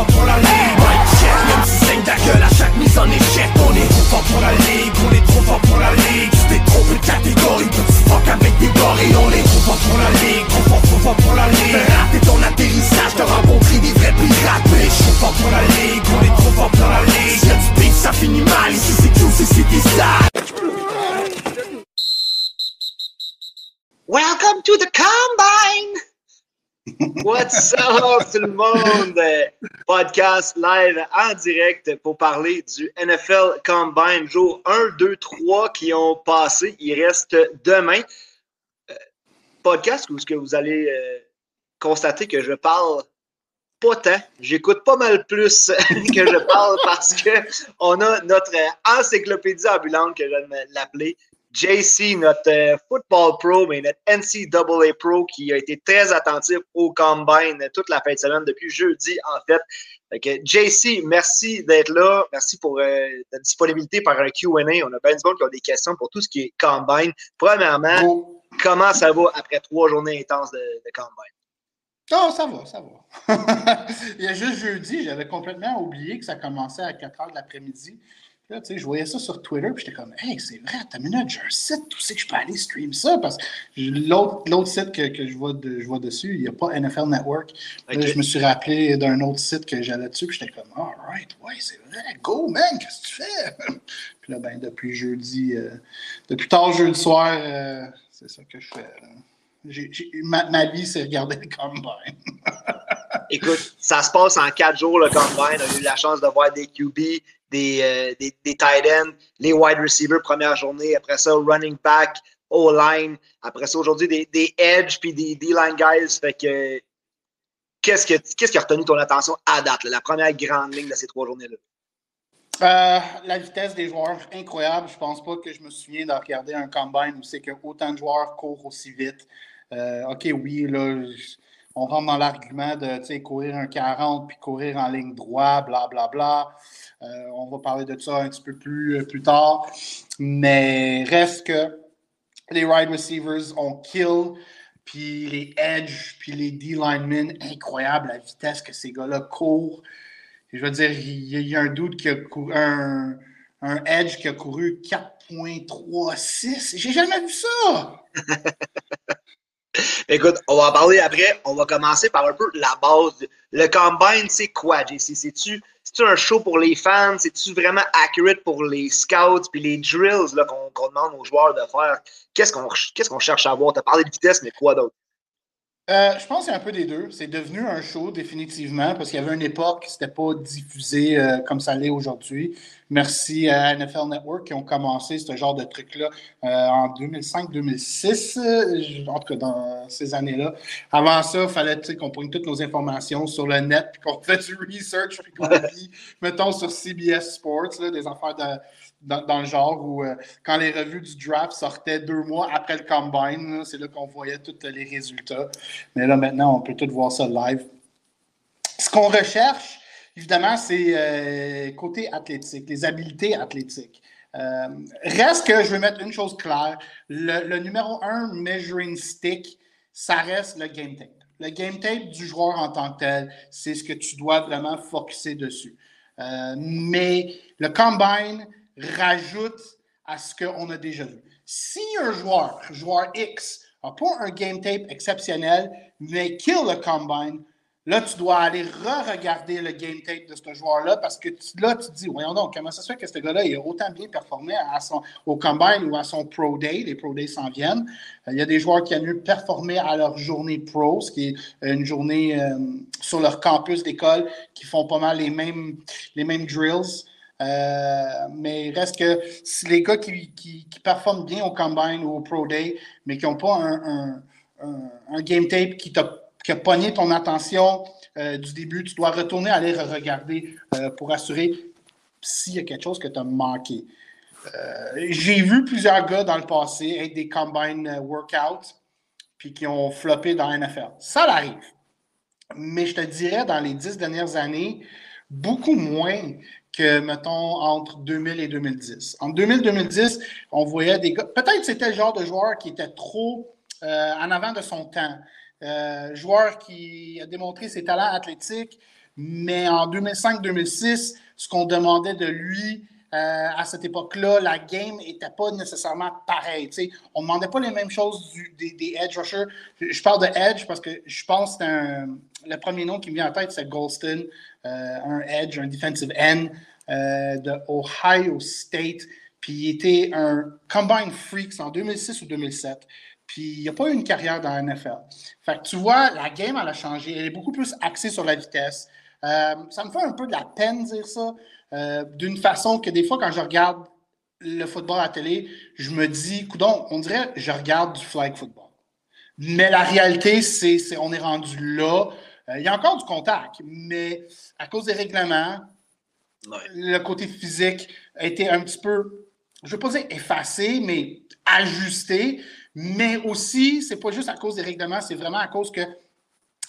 fort pour la ligue check, même si saigne ta gueule à chaque mise en échec On est trop fort pour la ligue, on est trop fort pour la ligue. Tu t'es trompé de catégorie, petit fuck avec des gorilles On est trop fort pour la ligue, trop fort, trop fort pour la ligue. Rater ton atterrissage, t'as rencontré des vrais pirates Mais suis fort pour la ligue, on est trop fort pour la ligue. Y'a du ça finit mal, ici c'est tout, c'est des Welcome to the Combine! What's up tout le monde? Podcast live en direct pour parler du NFL Combine, jour 1, 2, 3 qui ont passé. Il reste demain. Euh, podcast où ce que vous allez euh, constater que je parle pas tant. J'écoute pas mal plus que je parle parce que on a notre encyclopédie ambulante que j'aime l'appeler. JC, notre euh, football pro, mais notre NCAA pro qui a été très attentif au combine toute la fin de semaine depuis jeudi, en fait. fait JC, merci d'être là. Merci pour euh, ta disponibilité par un QA. On a bien du monde qui a des questions pour tout ce qui est combine. Premièrement, comment ça va après trois journées intenses de, de combine? Oh, ça va, ça va. Il y a juste jeudi, j'avais complètement oublié que ça commençait à 4 heures de l'après-midi. Là, je voyais ça sur Twitter, puis j'étais comme, hey, c'est vrai, t'as minute, j'ai un site, tu sais que je peux aller stream ça, parce que l'autre site que, que je, vois de, je, vois dessus, il n'y a pas NFL Network. Là, je me suis rappelé d'un autre site que j'allais dessus, puis j'étais comme, alright, ouais, c'est vrai, go, man, qu'est-ce que tu fais? puis là, ben, depuis jeudi, euh, depuis tard jeudi soir, euh, c'est ça que je fais. ma, ma, vie, c'est regarder le combine. Écoute, ça se passe en quatre jours, le combine. On a eu la chance de voir des QB, des, euh, des, des, tight ends, les wide receivers première journée, après ça, running back, O-line, après ça, aujourd'hui, des, des edge puis des D-line guys. Fait que, qu'est-ce, que, qu'est-ce qui a retenu ton attention à date, la première grande ligne de ces trois journées-là? Euh, la vitesse des joueurs, incroyable. Je pense pas que je me souviens de regarder un combine où c'est que autant de joueurs courent aussi vite. Euh, OK, oui, là, on rentre dans l'argument de courir un 40 puis courir en ligne droite, blablabla. Bla, bla. Euh, on va parler de ça un petit peu plus, euh, plus tard. Mais reste que les wide receivers ont kill, puis les edge, puis les D-linemen, incroyable la vitesse que ces gars-là courent. Je veux dire, il y, a un doute qui a un edge qui a couru 4.36. J'ai jamais vu ça! Écoute, on va en parler après. On va commencer par un peu la base. Le combine, c'est quoi, JC? C'est-tu un show pour les fans? C'est-tu vraiment accurate pour les scouts puis les drills qu'on demande aux joueurs de faire? Qu'est-ce qu'on qu'est-ce qu'on cherche à voir? Tu as parlé de vitesse, mais quoi d'autre? Euh, je pense que c'est un peu des deux. C'est devenu un show définitivement parce qu'il y avait une époque qui n'était pas diffusé euh, comme ça l'est aujourd'hui. Merci à NFL Network qui ont commencé ce genre de truc-là euh, en 2005-2006, en tout cas dans ces années-là. Avant ça, il fallait qu'on prenne toutes nos informations sur le net, puis qu'on fait du research, puis qu'on lit, mettons, sur CBS Sports, des affaires de dans, le genre où euh, quand les revues du draft sortaient deux mois après le combine, c'est là qu'on voyait tous les résultats. Mais là, maintenant, on peut tout voir ça live. Ce qu'on recherche, évidemment, c'est euh, côté athlétique, les habiletés athlétiques. Euh, reste que je vais mettre une chose claire. Le, numéro un measuring stick, ça reste le game tape. Le game tape du joueur en tant que tel, c'est ce que tu dois vraiment focuser dessus. mais le combine, rajoute à ce qu'on a déjà vu. Si un joueur, joueur X, n'a pas un game tape exceptionnel, mais kill le combine, là, tu dois aller re-regarder le game tape de ce joueur-là parce que là, tu te dis, voyons donc, comment ça se fait que ce gars-là a autant bien performé à son, au combine ou à son pro day, les pro days s'en viennent. Euh, il y a des joueurs qui ont mieux performé à leur journée pro, ce qui est une journée euh, sur leur campus d'école, qui font pas mal les mêmes, les mêmes drills. Euh, mais il reste que si les gars qui, qui, performent bien au Combine ou au Pro Day, mais qui n'ont pas un, un, game tape qui, qui a pogné ton attention euh, du début, tu dois retourner aller regarder euh, pour assurer s'il y a quelque chose que tu as manqué. J'ai vu plusieurs gars dans le passé être des Combine workouts puis qui ont floppé dans la NFL. Ça arrive. Mais je te dirais, dans les dix dernières années, beaucoup moins que, mettons, entre 2000 et 2010. En 2000-2010, on voyait des gars. Peut-être c'était le genre de joueur qui était trop euh, en avant de son temps. Euh, joueur qui a démontré ses talents athlétiques, Mais en 2005-2006, ce qu'on demandait de lui, euh, à cette époque-là, la game n'était pas nécessairement pareille. On ne demandait pas les mêmes choses des, edge rushers. Je, parle de edge parce que je pense que le premier nom qui me vient en tête, c'est Golston, euh, un edge, un defensive end euh, de Ohio State. Puis il était un combine freak en 2006 ou 2007. Puis il n'a pas eu une carrière dans la NFL. Fait que tu vois, la game, elle a changé. Elle est beaucoup plus axée sur la vitesse. ça me fait un peu de la peine de dire ça, euh, d'une façon que des fois, quand je regarde le football à la télé, je me dis, coudon, on dirait je regarde du flag football. Mais la réalité, c'est on est rendu là. Euh, il y a encore du contact, mais à cause des règlements, le côté physique a été un petit peu, je ne veux pas dire effacé, mais ajusté. Mais aussi, c'est pas juste à cause des règlements, c'est vraiment à cause que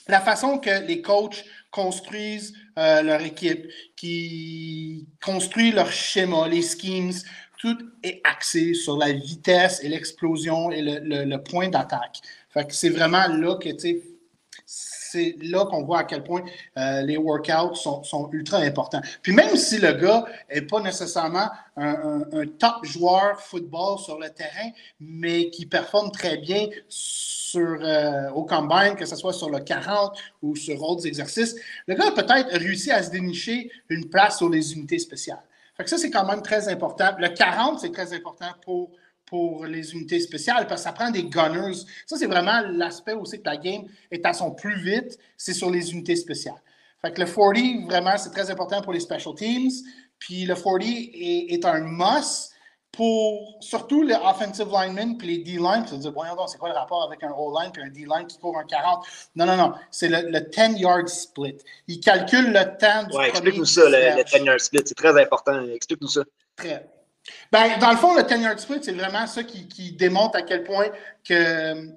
la façon que les coachs construisent euh, leur équipe, qui construisent leur schéma, les schemes, tout est axé sur la vitesse et l'explosion et le, point d'attaque. c'est vraiment là que c'est là qu'on voit à quel point euh, les workouts sont, ultra importants. Puis même si le gars n'est pas nécessairement un, top joueur football sur le terrain, mais qui performe très bien sur, euh, au combine, que ce soit sur le 40 ou sur autres exercices, le gars a peut-être réussi à se dénicher une place sur les unités spéciales. Fait que ça, c'est quand même très important. Le 40, c'est très important pour, pour les unités spéciales parce que ça prend des gunners. Ça, c'est vraiment l'aspect aussi que la game est à son plus vite, c'est sur les unités spéciales. Fait que le 40, vraiment, c'est très important pour les special teams. Puis le 40 est, est un must pour surtout les offensive linemen puis les D-line, tu vas dire, voyons donc, c'est quoi le rapport avec un O-line puis un D-line qui court un 40? Non, non, non, c'est le, 10-yard split. Il calcule le temps du ouais, explique-nous ça, le, 10-yard split, c'est très important. Explique-nous ça. Très. Ben, dans le fond, le 10-yard split, c'est vraiment ça qui, qui, démontre à quel point que,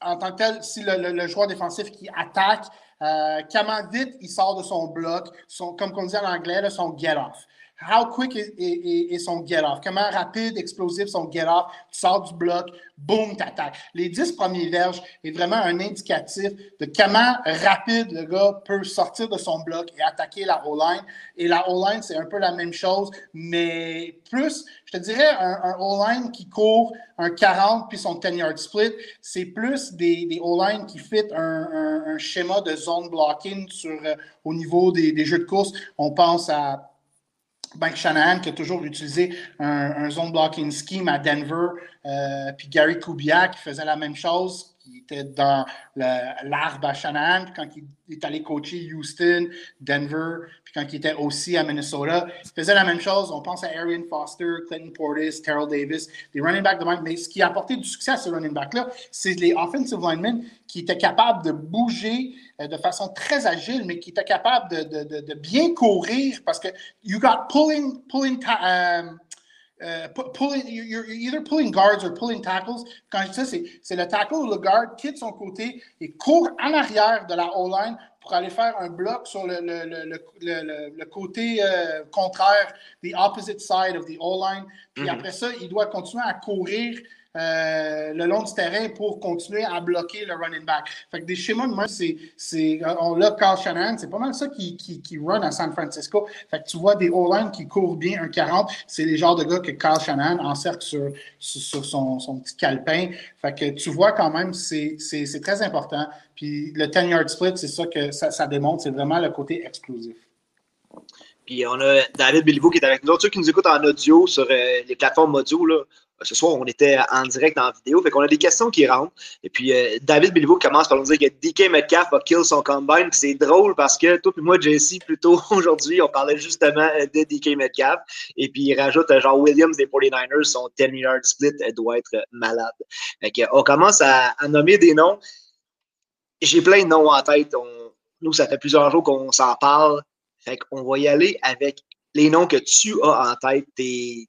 en tant que tel, si le, joueur défensif qui attaque, euh, comment vite il sort de son bloc, son, comme on dit en anglais, son get-off how quick est, son get-off? Comment rapide, explosif son get-off? Tu sors du bloc, boum, t'attaques. Les dix premiers verges est vraiment un indicatif de comment rapide le gars peut sortir de son bloc et attaquer la O-line. Et la O-line, c'est un peu la même chose, mais plus, je te dirais, un, O-line qui court un 40 puis son 10-yard split, c'est plus des, des O-line qui fit un, schéma de zone blocking sur, euh, au niveau des jeux de course. On pense à Mike Shanahan qui a toujours utilisé un, zone blocking scheme à Denver, euh, puis Gary Kubiak qui faisait la même chose, qui était dans l'arbre à Shanahan, quand il est allé coacher Houston, Denver, puis quand il était aussi à Minnesota, il faisait la même chose. On pense à Arian Foster, Clinton Portis, Terrell Davis, des running backs de Mike. Mais ce qui a apporté du succès à ces running backs-là, c'est les offensive linemen qui étaient capables de bouger de façon très agile, mais qui de, de, de, bien courir parce que you got pulling, pulling, um, Uh, pulling, you're either pulling guards or pulling tackles. Quand je dis ça, c'est le tackle ou le guard quitte son côté et court en arrière de la O-line pour aller faire un bloc sur le, le, le, le côté euh, contraire, the opposite side of the O-line. Puis mm-hmm. après ça, il doit continuer à courir euh, le long du terrain pour continuer à bloquer le running back. Fait que des schémas de moi, c'est, on l'a Carl Shanahan, c'est pas mal ça qui, qui, qui, run à San Francisco. Fait que tu vois des O-line qui courent bien un 40, c'est les genres de gars que Carl Shanahan encercle sur, sur, son, son, petit calepin. Fait que tu vois quand même, c'est, très important. Puis le 10-yard split, c'est ça que ça, ça démontre, c'est vraiment le côté explosif. Puis on a David Billiveau qui est avec nous. Ceux qui nous écoutent en audio sur euh, les plateformes audio, là, ce soir, on était en direct en vidéo. Fait qu'on a des questions qui rentrent. Et puis, euh, David Bilbao commence par nous dire que DK Metcalf va kill son combine. C'est drôle parce que toi et moi, Jesse, plus tôt aujourd'hui, on parlait justement de DK Metcalf. Et puis, il rajoute euh, genre Williams des 49ers, son 10-yard split doit être malade. Fait on commence à, nommer des noms. J'ai plein de noms en tête. nous, ça fait plusieurs jours qu'on s'en parle. Fait qu'on va y aller avec les noms que tu as en tête, tes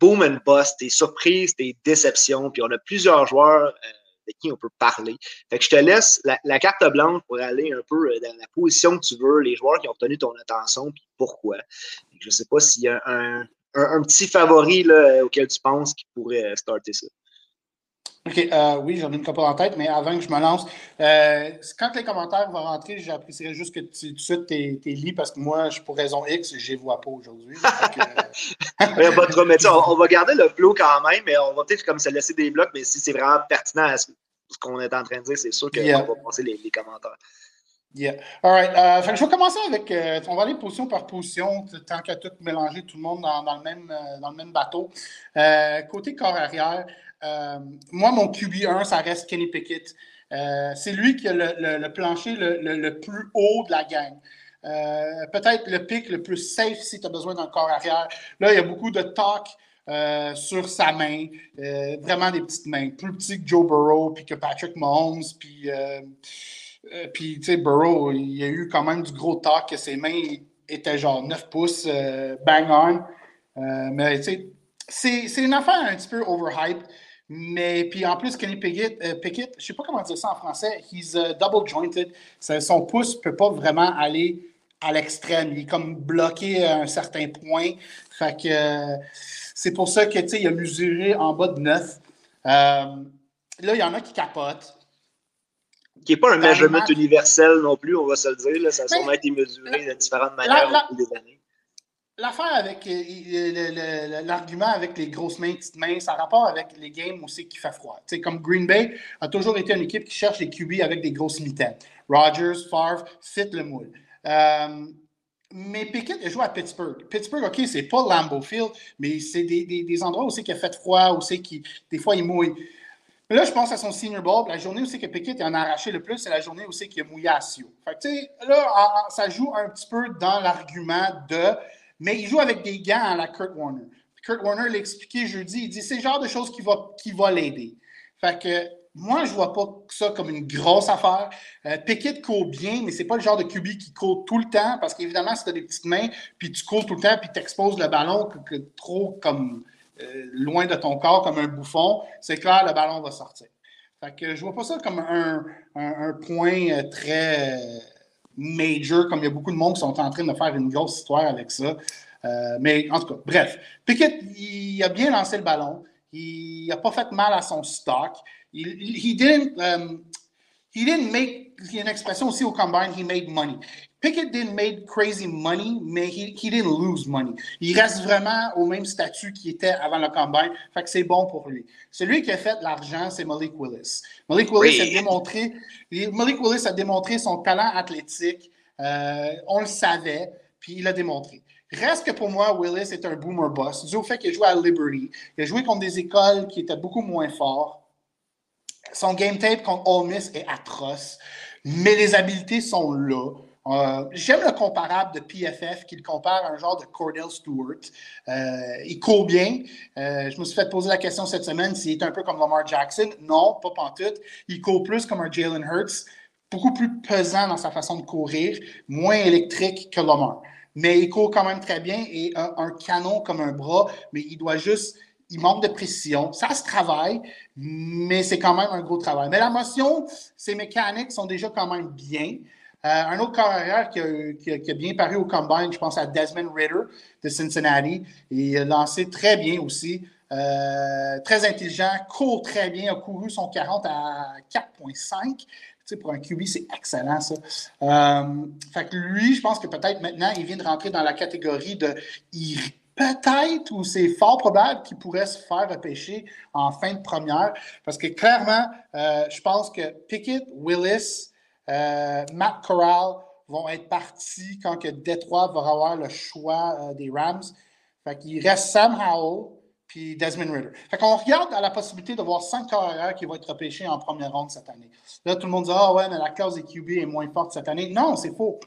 boom and bust, tes surprises, tes déceptions. Puis on a plusieurs joueurs euh, avec qui on peut parler. Fait que je te laisse la, carte blanche pour aller un peu euh, dans la position que tu veux, les joueurs qui ont obtenu ton attention, puis pourquoi. Je ne sais pas s'il y a un, un, petit favori là, auquel tu penses qui pourrait starter ça. OK, euh, oui, j'en ai une couple en tête, mais avant que je me lance, euh, quand les commentaires vont rentrer, j'apprécierais juste que tu, tout de suite t'es, lis parce que moi, pour raison X, je les vois pas aujourd'hui. on, va garder le flow quand même, mais on va peut-être comme se laisser des blocs, mais si c'est vraiment pertinent à ce, qu'on est en train de dire, c'est sûr qu'on va passer les, commentaires. Yeah. All right. Euh, je vais commencer avec. on va aller position par position, tant qu'à tout mélanger tout le monde dans, dans le, même, dans le même bateau. côté corps arrière, euh, moi, mon QB1, ça reste Kenny Pickett. Euh, c'est lui qui a le, plancher le, plus haut de la gang. Euh, peut-être le pic le plus safe si tu as besoin d'un corps arrière. Là, il y a beaucoup de talk sur sa main, vraiment des petites mains, plus petites que Joe Burrow, puis que Patrick Mahomes, puis, puis tu sais, Burrow, il y a eu quand même du gros talk que ses mains étaient genre 9 pouces, bang on. mais tu sais, c'est une affaire un petit peu overhyped. Mais puis en plus, Kenny Pickett, euh, Pickett je ne sais pas comment dire ça en français, he's uh, double jointed. Son pouce ne peut pas vraiment aller à l'extrême. Il est comme bloqué à un certain point. Fait que euh, c'est pour ça que il a mesuré en bas de 9. Euh, là, il y en a qui capotent. Qui n'est pas un measurement universel non plus, on va se le dire. Ça a sûrement été mesuré de différentes manières au cours des années. L'affaire avec euh, euh, l'argument avec les grosses mains, petites mains, ça a rapport avec les games aussi qui fait froid. sais, comme Green Bay a toujours été une équipe qui cherche les QB avec des grosses mitaines. Rogers, Favre, fit le moule. Euh, mais Pickett a joué à Pittsburgh. Pittsburgh, OK, c'est pas Lambeau Field, mais c'est des, des, endroits où c'est qu'il a fait froid, où c'est qu'il, des fois, il mouille. Là, je pense à son Senior Bowl. La journée où c'est que Pickett en a arraché le plus, c'est la journée où c'est qu'il a mouillé à Sio. Là, ça joue un petit peu dans l'argument de mais il joue avec des gants à la Kurt Warner. Kurt Warner l'a expliqué jeudi, il dit c'est le genre de choses qui va, qui va l'aider. Fait que moi, je vois pas ça comme une grosse affaire. Euh, Pickett court bien, mais ce n'est pas le genre de QB qui court tout le temps, parce qu'évidemment, si tu as des petites mains, puis tu cours tout le temps, puis tu exposes le ballon trop comme euh, loin de ton corps, comme un bouffon, c'est clair, le ballon va sortir. Fait que je vois pas ça comme un, un point euh, très major, comme il y a beaucoup de monde qui sont en train de faire une grosse histoire avec ça. Euh, mais en tout cas, bref. Pickett, il a bien lancé le ballon. Il n'a pas fait mal à son stock. Il, il, didn't, um, he didn't make, il y a une expression aussi au combine, he made money. Pickett didn't make crazy money, mais he, he, didn't lose money. Il reste vraiment au même statut qu'il était avant le combine, fait que c'est bon pour lui. Celui qui a fait l'argent, c'est Malik Willis. Malik Willis, a démontré, Malik Willis a démontré son talent athlétique. Euh, on le savait, puis il a démontré. Reste que pour moi, Willis est un boomer boss, dû au fait qu'il a joué à Liberty. Il a joué contre des écoles qui étaient beaucoup moins fortes. Son game tape contre Ole Miss est atroce, mais les habiletés sont là. Euh, j'aime le comparable de PFF qui le compare à un genre de Cordell Stewart. Euh, il court bien. Euh, je me suis fait poser la question cette semaine s'il est un peu comme Lamar Jackson. Non, pas pantoute. Il court plus comme un Jalen Hurts, beaucoup plus pesant dans sa façon de courir, moins électrique que Lamar. Mais il court quand même très bien et un, un canon comme un bras, mais il doit juste il manque de précision. Ça se travaille, mais c'est quand même un gros travail. Mais la motion, ses mécaniques sont déjà quand même bien. Euh, un autre carrière qui a, bien paru au combine, je pense à Desmond Ritter de Cincinnati. Il a lancé très bien aussi. Euh, très intelligent, court très bien, a couru son 40 à 4,5. Tu pour un QB, c'est excellent, ça. Euh, fait que lui, je pense que peut-être maintenant, il vient de rentrer dans la catégorie de. Peut-être, ou c'est fort probable qu'il pourrait se faire repêcher en fin de première. Parce que clairement, je pense que Pickett, Willis, euh, Matt Corral vont être partis quand que Detroit va avoir le choix euh, des Rams. Fait qu'il reste Sam Howell puis Desmond Ritter. Fait qu'on regarde à la possibilité de voir cinq carrières qui vont être repêchés en première ronde cette année. Là, tout le monde dit Ah ouais, mais la clause des QB est moins forte cette année. Non, c'est faux.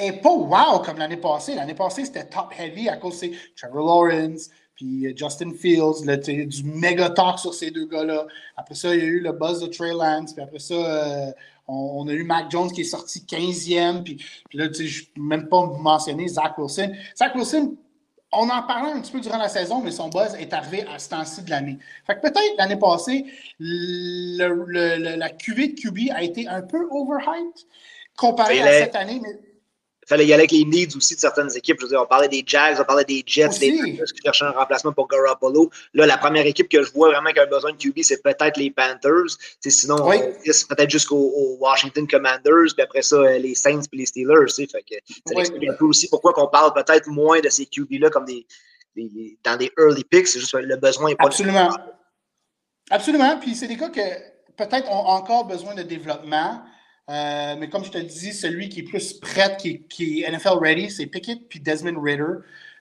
Et pas wow comme l'année passée. L'année passée, c'était top heavy à cause de Trevor Lawrence, puis euh, Justin Fields, là, du méga talk sur ces deux gars-là. Après ça, il y a eu le buzz de Trey Lance, puis après ça, euh, on, a eu Mac Jones qui est sorti 15e, puis, puis là, je ne peux même pas mentionner Zach Wilson. Zach Wilson, on en parlait un petit peu durant la saison, mais son buzz est arrivé à ce temps-ci de l'année. Fait que peut-être l'année passée, la QV de QB a été un peu overhyped comparé à cette année, mais fallait y aller avec les needs aussi de certaines équipes. Je veux dire, on parlait des Jags, on parlait des Jets, les Panthers qui cherchaient un remplacement pour Garoppolo. Là, la première équipe que je vois vraiment qui a besoin de QB, c'est peut-être les Panthers. T'sais, sinon, oui. peut-être jusqu'aux Washington Commanders, puis après ça, euh, les Saints puis les Steelers. Fait que ça oui. explique un peu aussi pourquoi on parle peut-être moins de ces QB-là comme des, des, dans des early picks. C'est juste le besoin n'est pas Absolument. Absolument. Puis c'est des cas que peut-être ont encore besoin de développement. Euh, mais comme je te le dis, celui qui est plus prêt, qui, est NFL ready, c'est Pickett puis Desmond Ritter.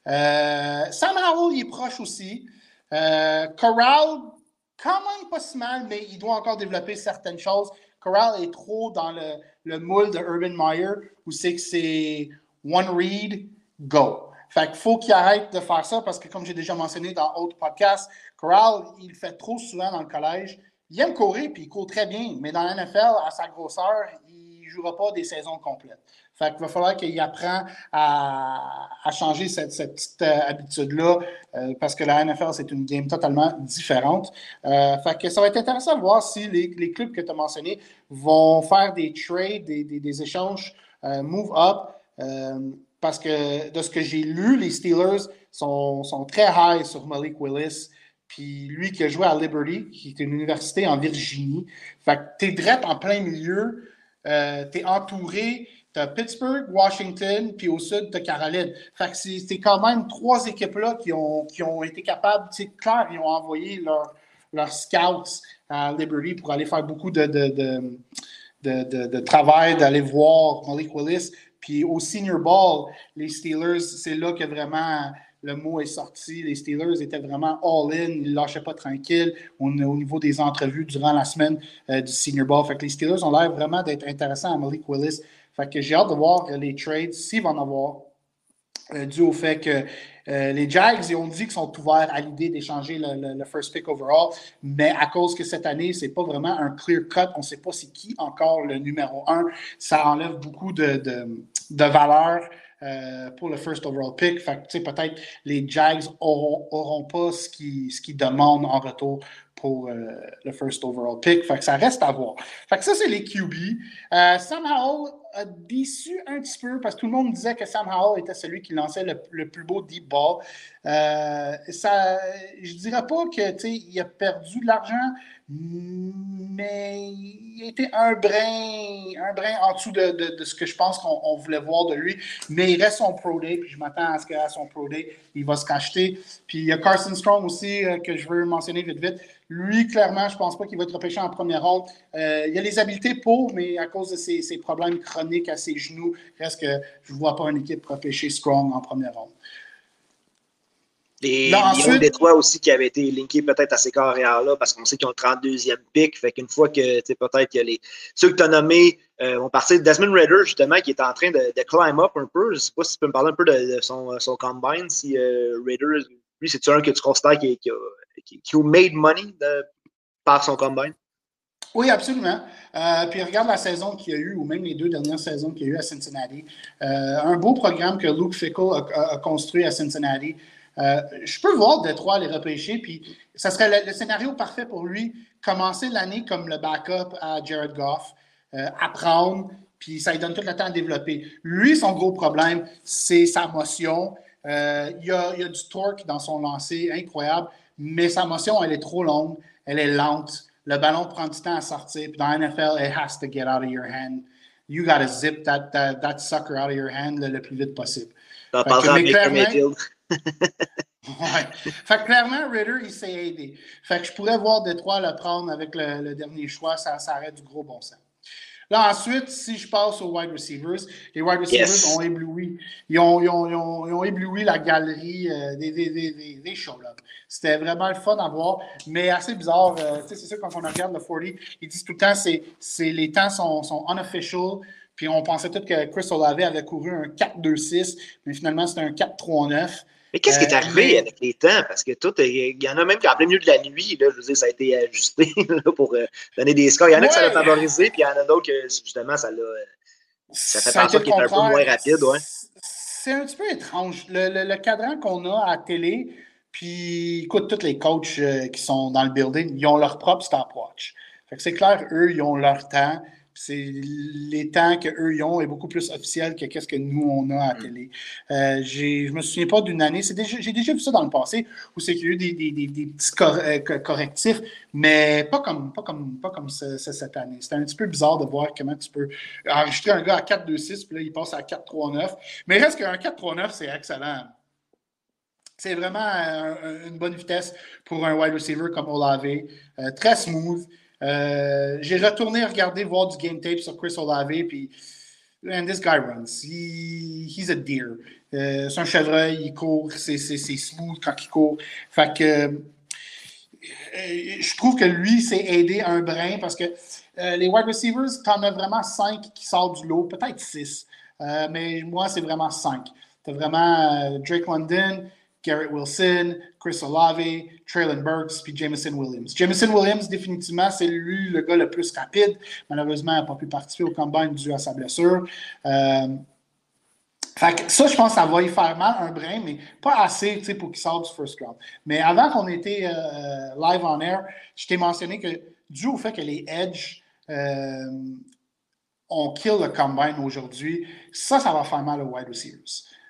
Euh, Sam Howell, il est proche aussi. Euh, Corral, quand même pas si mal, mais il doit encore développer certaines choses. Corral est trop dans le, le moule de Urban Meyer, où c'est que c'est one read, go. Fait qu'il faut qu'il arrête de faire ça parce que, comme j'ai déjà mentionné dans d'autres podcasts, Corral, il fait trop souvent dans le collège. Il aime courir, puis il court très bien, mais dans la NFL, à sa grosseur, il ne jouera pas des saisons complètes. Fait va falloir qu'il apprenne à, changer cette, petite euh, habitude-là, euh, parce que la NFL, c'est une game totalement différente. Euh, fait que ça va être intéressant de voir si les, clubs que tu as mentionnés vont faire des trades, des, échanges move up, parce que de ce que j'ai lu, les Steelers sont, sont très high sur Malik Willis. Puis lui qui a joué à Liberty, qui est une université en Virginie. Fait que t'es direct en plein milieu, euh, t'es entouré, t'as Pittsburgh, Washington, puis au sud, t'as Caroline. Fait que c'est quand même trois équipes-là qui ont, été capables, c'est clair, ils ont envoyé leurs leur scouts à Liberty pour aller faire beaucoup de travail, d'aller voir Malik Willis. Puis au Senior Ball, les Steelers, c'est là que vraiment le mot est sorti. Les Steelers étaient vraiment all-in. Ils ne lâchaient pas tranquille au, au, niveau des entrevues durant la semaine euh, du Senior Ball. Fait que les Steelers ont l'air vraiment d'être intéressants à Malik Willis. Fait que j'ai hâte de voir les trades, s'il va en avoir, euh, dû au fait que euh, les Jags, ils ont dit qu'ils sont ouverts à l'idée d'échanger le, le, le, first pick overall, mais à cause que cette année, c'est pas vraiment un clear cut, on ne sait pas c'est qui encore le numéro un, ça enlève beaucoup de, de, de valeur euh, pour le first overall pick. Fait que, peut-être les Jags auront, pas ce qu'ils demandent en retour pour euh, le first overall pick. Fait que ça reste à voir. Fait que ça, c'est les QB. Euh, Sam Howell a déçu un petit peu parce que tout le monde disait que Sam Howell était celui qui lançait le, le plus beau deep ball. Ça, je dirais pas que il a perdu de l'argent, mais il était un brin, un brin en dessous de, de, ce que je pense qu'on voulait voir de lui. Mais il reste son Pro Day, puis je m'attends à ce qu'à son Pro Day, il va se cacheter. Puis il y a Carson Strong aussi euh, que je veux mentionner vite vite. Lui, clairement, je ne pense pas qu'il va être repêché en première ronde. Euh, il a les habiletés pour, mais à cause de ses, ses problèmes chroniques à ses genoux, reste que je ne vois pas une équipe repêcher Strong en première ronde. Les Lions ensuite... Détroit aussi qui avaient été linkés peut-être à ces carrières-là parce qu'on sait qu'ils ont le 32e pic. Fait qu'une fois que peut-être que les ceux que tu as nommés euh, vont partir. Desmond Rader, justement, qui est en train de, de, climb up un peu. Je ne sais pas si tu peux me parler un peu de, de son, son combine, si euh, Raider, lui, c'est-tu un que tu considères qui, qui, a, qui, qui a made money de, par son combine? Oui, absolument. Euh, puis regarde la saison qu'il y a eu, ou même les deux dernières saisons qu'il y a eu à Cincinnati. Euh, un beau programme que Luke Fickle a, a, a construit à Cincinnati. Euh, je peux voir Détroit les repêcher, puis ça serait le, le, scénario parfait pour lui. Commencer l'année comme le backup à Jared Goff, euh, apprendre, puis ça lui donne tout le temps à développer. Lui, son gros problème, c'est sa motion. Euh, il, y a, il y a du torque dans son lancer, incroyable, mais sa motion, elle est trop longue, elle est lente. Le ballon prend du temps à sortir. Puis dans la NFL, it has to get out of your hand. You got to zip that, that, that, sucker out of your hand le, le plus vite possible. T'en parles clairement, ouais. Fait que clairement, Ritter, il s'est aidé. Fait que je pourrais voir Détroit le prendre avec le, le dernier choix, ça, ça aurait du gros bon sens. Là, ensuite, si je passe aux wide receivers, les wide receivers yes. ont ébloui. Ils ont, ils, ont, ils, ont, ils ont, ébloui la galerie euh, des, des, des, des, des shows là. C'était vraiment le fun à voir, mais assez bizarre. Euh, c'est sûr, quand on regarde le 40, ils disent tout le temps que les temps sont, sont unofficial. Puis on pensait tout que Chris Olave avait couru un 4-2-6, mais finalement, c'était un 4-3-9. Mais qu'est-ce qui est arrivé euh, mais... avec les temps? Parce que tout, il y en a même qui en plein milieu de la nuit, là, je veux dire, ça a été ajusté là, pour euh, donner des scores. Il y en a ouais. que ça l'a favorisé, puis il y en a d'autres que justement, ça l'a. Ça fait penser qu'il est un peu moins rapide, ouais. C'est un petit peu étrange. Le, le, le cadran qu'on a à la télé, puis écoute, tous les coachs euh, qui sont dans le building, ils ont leur propre stopwatch. Fait que c'est clair, eux, ils ont leur temps. C'est les temps qu'eux ils ont est beaucoup plus officiel que qu'est-ce que nous on a à la mm. télé. Euh, je me souviens pas d'une année, j'ai déjà vu ça dans le passé où c'est qu'il y a eu des, des, des, petits euh, correctifs, mais pas comme, pas comme, pas comme cette année. C'était un petit peu bizarre de voir comment tu peux enregistrer un gars à 4-2-6, puis là il passe à 4-3-9. Mais reste qu'un 4-3-9, c'est excellent. C'est vraiment euh, une bonne vitesse pour un wide receiver comme Olave. Euh, très smooth. Euh, j'ai retourné regarder, voir du game tape sur Chris Olave, puis and this guy runs. He, he's a deer. Euh, c'est un chevreuil, il court, c'est, smooth quand il court. Fait que euh, je trouve que lui s'est aidé un brin parce que les wide receivers, en as vraiment cinq qui sortent du lot, peut-être six. mais moi, c'est vraiment cinq. Tu as vraiment Drake London, Garrett Wilson, Chris Olave, Traylon Burks, puis Jameson Williams. Jameson Williams, définitivement, c'est lui le gars le plus rapide. Malheureusement, il n'a pas pu participer au combine dû à sa blessure. Euh, ça, je pense que ça va y faire mal un brin, mais pas assez pour qu'il sorte du first round. Mais avant qu'on était euh, euh, live on air, je t'ai mentionné que dû au fait que les Edge ont kill le combine aujourd'hui, ça, ça va faire mal aux wide receivers.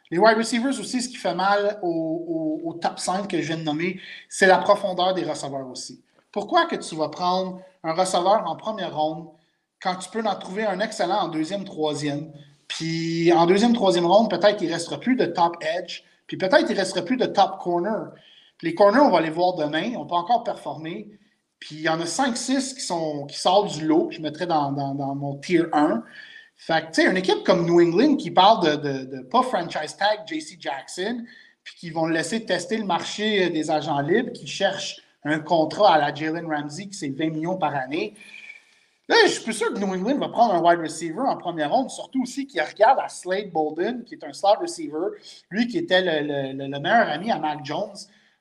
Les wide receivers aussi, ce qui fait mal au, top 5 que je viens de nommer, c'est la profondeur des receveurs aussi. Pourquoi que tu vas prendre un receveur en première ronde quand tu peux en trouver un excellent en deuxième, troisième, puis en deuxième, troisième ronde, peut-être qu'il ne restera plus de top edge, puis peut-être qu'il ne restera plus de top corner. les corners, on va les voir demain, on peut encore performer. Puis il y en a 5-6 qui, qui sortent du lot, je mettrais dans, dans mon tier 1. Tu sais, une équipe comme New England qui parle de, pas franchise tag JC Jackson, puis qui vont laisser tester le marché euh, des agents libres, qui cherchent un contrat à la Jalen Ramsey, qui c'est 20 millions par année. Là, je suis plus sûr que New England va prendre un wide receiver en première ronde, surtout aussi qu'il regarde à Slade Bolden, qui est un slot receiver, lui qui était le, le, meilleur ami à Mac Jones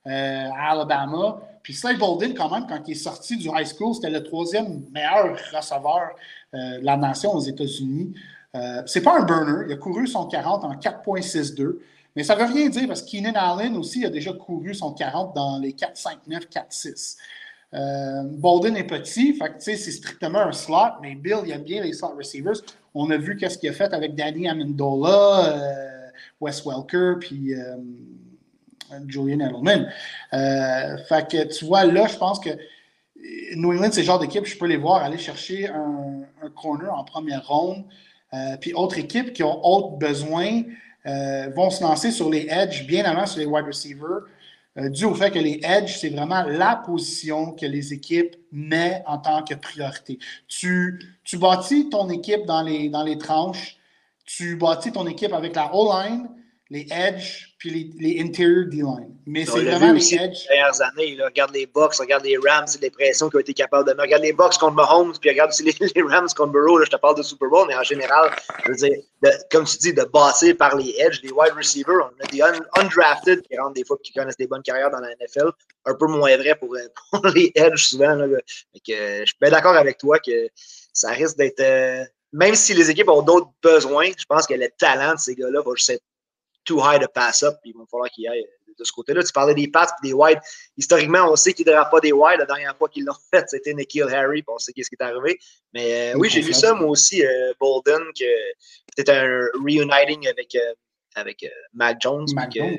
euh, à Alabama. Puis Slade Bolden, quand même, quand il est sorti du high school, c'était le troisième meilleur receveur euh, la nation aux États-Unis. Euh, c'est pas un burner. Il a couru son 40 en 4.62. Mais ça ne veut rien dire parce que Keenan Allen aussi a déjà couru son 40 dans les 4.59, 4.6. Euh, Bolden est petit, c'est strictement un slot, mais Bill, il aime bien les slot receivers. On a vu qu'est-ce qu'il a fait avec Danny Amendola, euh, Wes Welker, puis Julian Edelman. fait que tu vois, là, je pense que New England, c'est le genre d'équipe, je peux les voir aller chercher un, corner en première ronde. Euh, puis autres équipes qui ont autres besoins euh, vont se lancer sur les edges bien avant sur les wide receivers, euh, dû au fait que les edges, c'est vraiment la position que les équipes mettent en tant que priorité. Tu, tu bâtis ton équipe dans les, dans les tranches, tu bâtis ton équipe avec la O-line, les edge puis les, les interior D-line. Mais c'est vraiment les edge. Les dernières années, là, regarde les Bucks, regarde les Rams, les pressions qui ont été capables de mettre. Regarde les Bucks contre Mahomes, puis regarde aussi les, Rams contre Burrow. Là, je te parle de Super Bowl, mais en général, je veux dire, comme tu dis, de passer par les edge, les wide receivers, on a des undrafted qui rentrent des fois qui connaissent des bonnes carrières dans la NFL. Un peu moins vrai pour, pour les edge souvent. Là, que, je suis bien d'accord avec toi que ça risque d'être. Euh, même si les équipes ont d'autres besoins, je pense que le talent de ces gars-là va juste être too high to pass up, puis il va falloir qu'il aille de ce côté-là. Tu parlais des passes et des wide. Historiquement, on sait qu'il ne pas des wide. La dernière fois qu'ils l'ont fait, c'était Nikhil Harry, on sait qu'est-ce qui est arrivé. Mais euh, oui, j'ai vu ça, moi aussi, euh, Bolden, que c'était un reuniting avec, euh, avec Mac Jones. Mac que, Jones.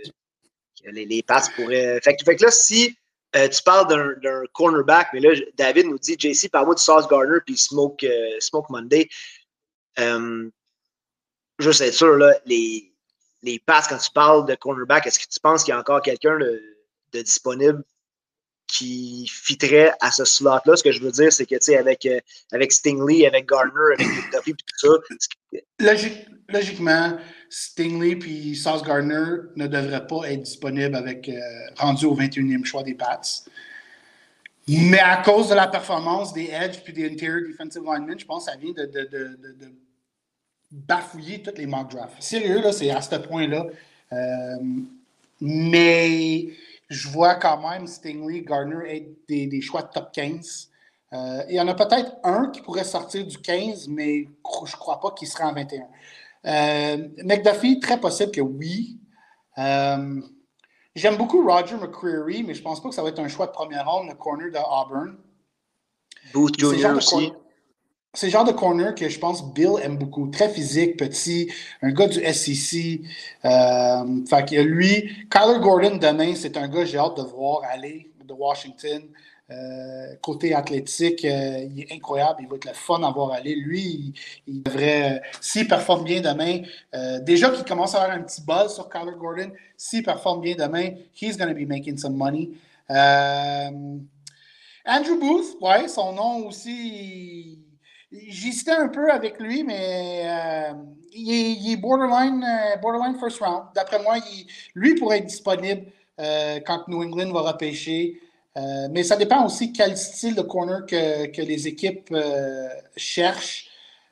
Que les, les passes pourraient. Fait, fait que là, si tu parles d'un cornerback, mais là, David nous dit JC, parle-moi de Sauce Gardner puis Smoke, Smoke Monday. juste être sûr, là, les les passes, quand tu parles de cornerback, est-ce que tu penses qu'il y a encore quelqu'un de, disponible qui fitterait à ce slot-là? Ce que je veux dire, c'est que, tu sais, avec, euh, avec Stingley, avec Gardner, avec Duffy, tout ça. logiquement, Stingley puis Sauce Gardner ne devraient pas être disponibles avec euh, rendu au 21e choix des Pats. Mais à cause de la performance des Edge puis des Interior Defensive Linemen, je pense que ça vient de bafouiller toutes les mock drafts. Sérieux, là, c'est à ce point-là. Euh, mais je vois quand même Stingley, Gardner être des, choix de top 15. Euh, il y en a peut-être un qui pourrait sortir du 15, mais je ne crois pas qu'il sera en 21. Euh, McDuffie, très possible que oui. J'aime beaucoup Roger McCreary, mais je ne pense pas que ça va être un choix de première ronde, le corner de Auburn. Booth Jr. aussi. C'est le genre de corner que je pense Bill aime beaucoup. Très physique, petit, un gars du SEC. Euh, fait que lui, Kyler Gordon demain, c'est un gars que j'ai hâte de voir aller de Washington. Euh, côté athlétique, euh, il est incroyable. Il va être le fun à voir aller. Lui, il, devrait, s'il performe bien demain, déjà qu'il commence à avoir un petit buzz sur Kyler Gordon, s'il performe bien demain, he's going to be making some money. Andrew Booth, ouais, son nom aussi, J'hésitais un peu avec lui, mais euh, il, est, borderline, euh, borderline first round. D'après moi, lui pourrait être disponible euh, quand New England va repêcher. mais ça dépend aussi quel style de corner que, les équipes cherchent.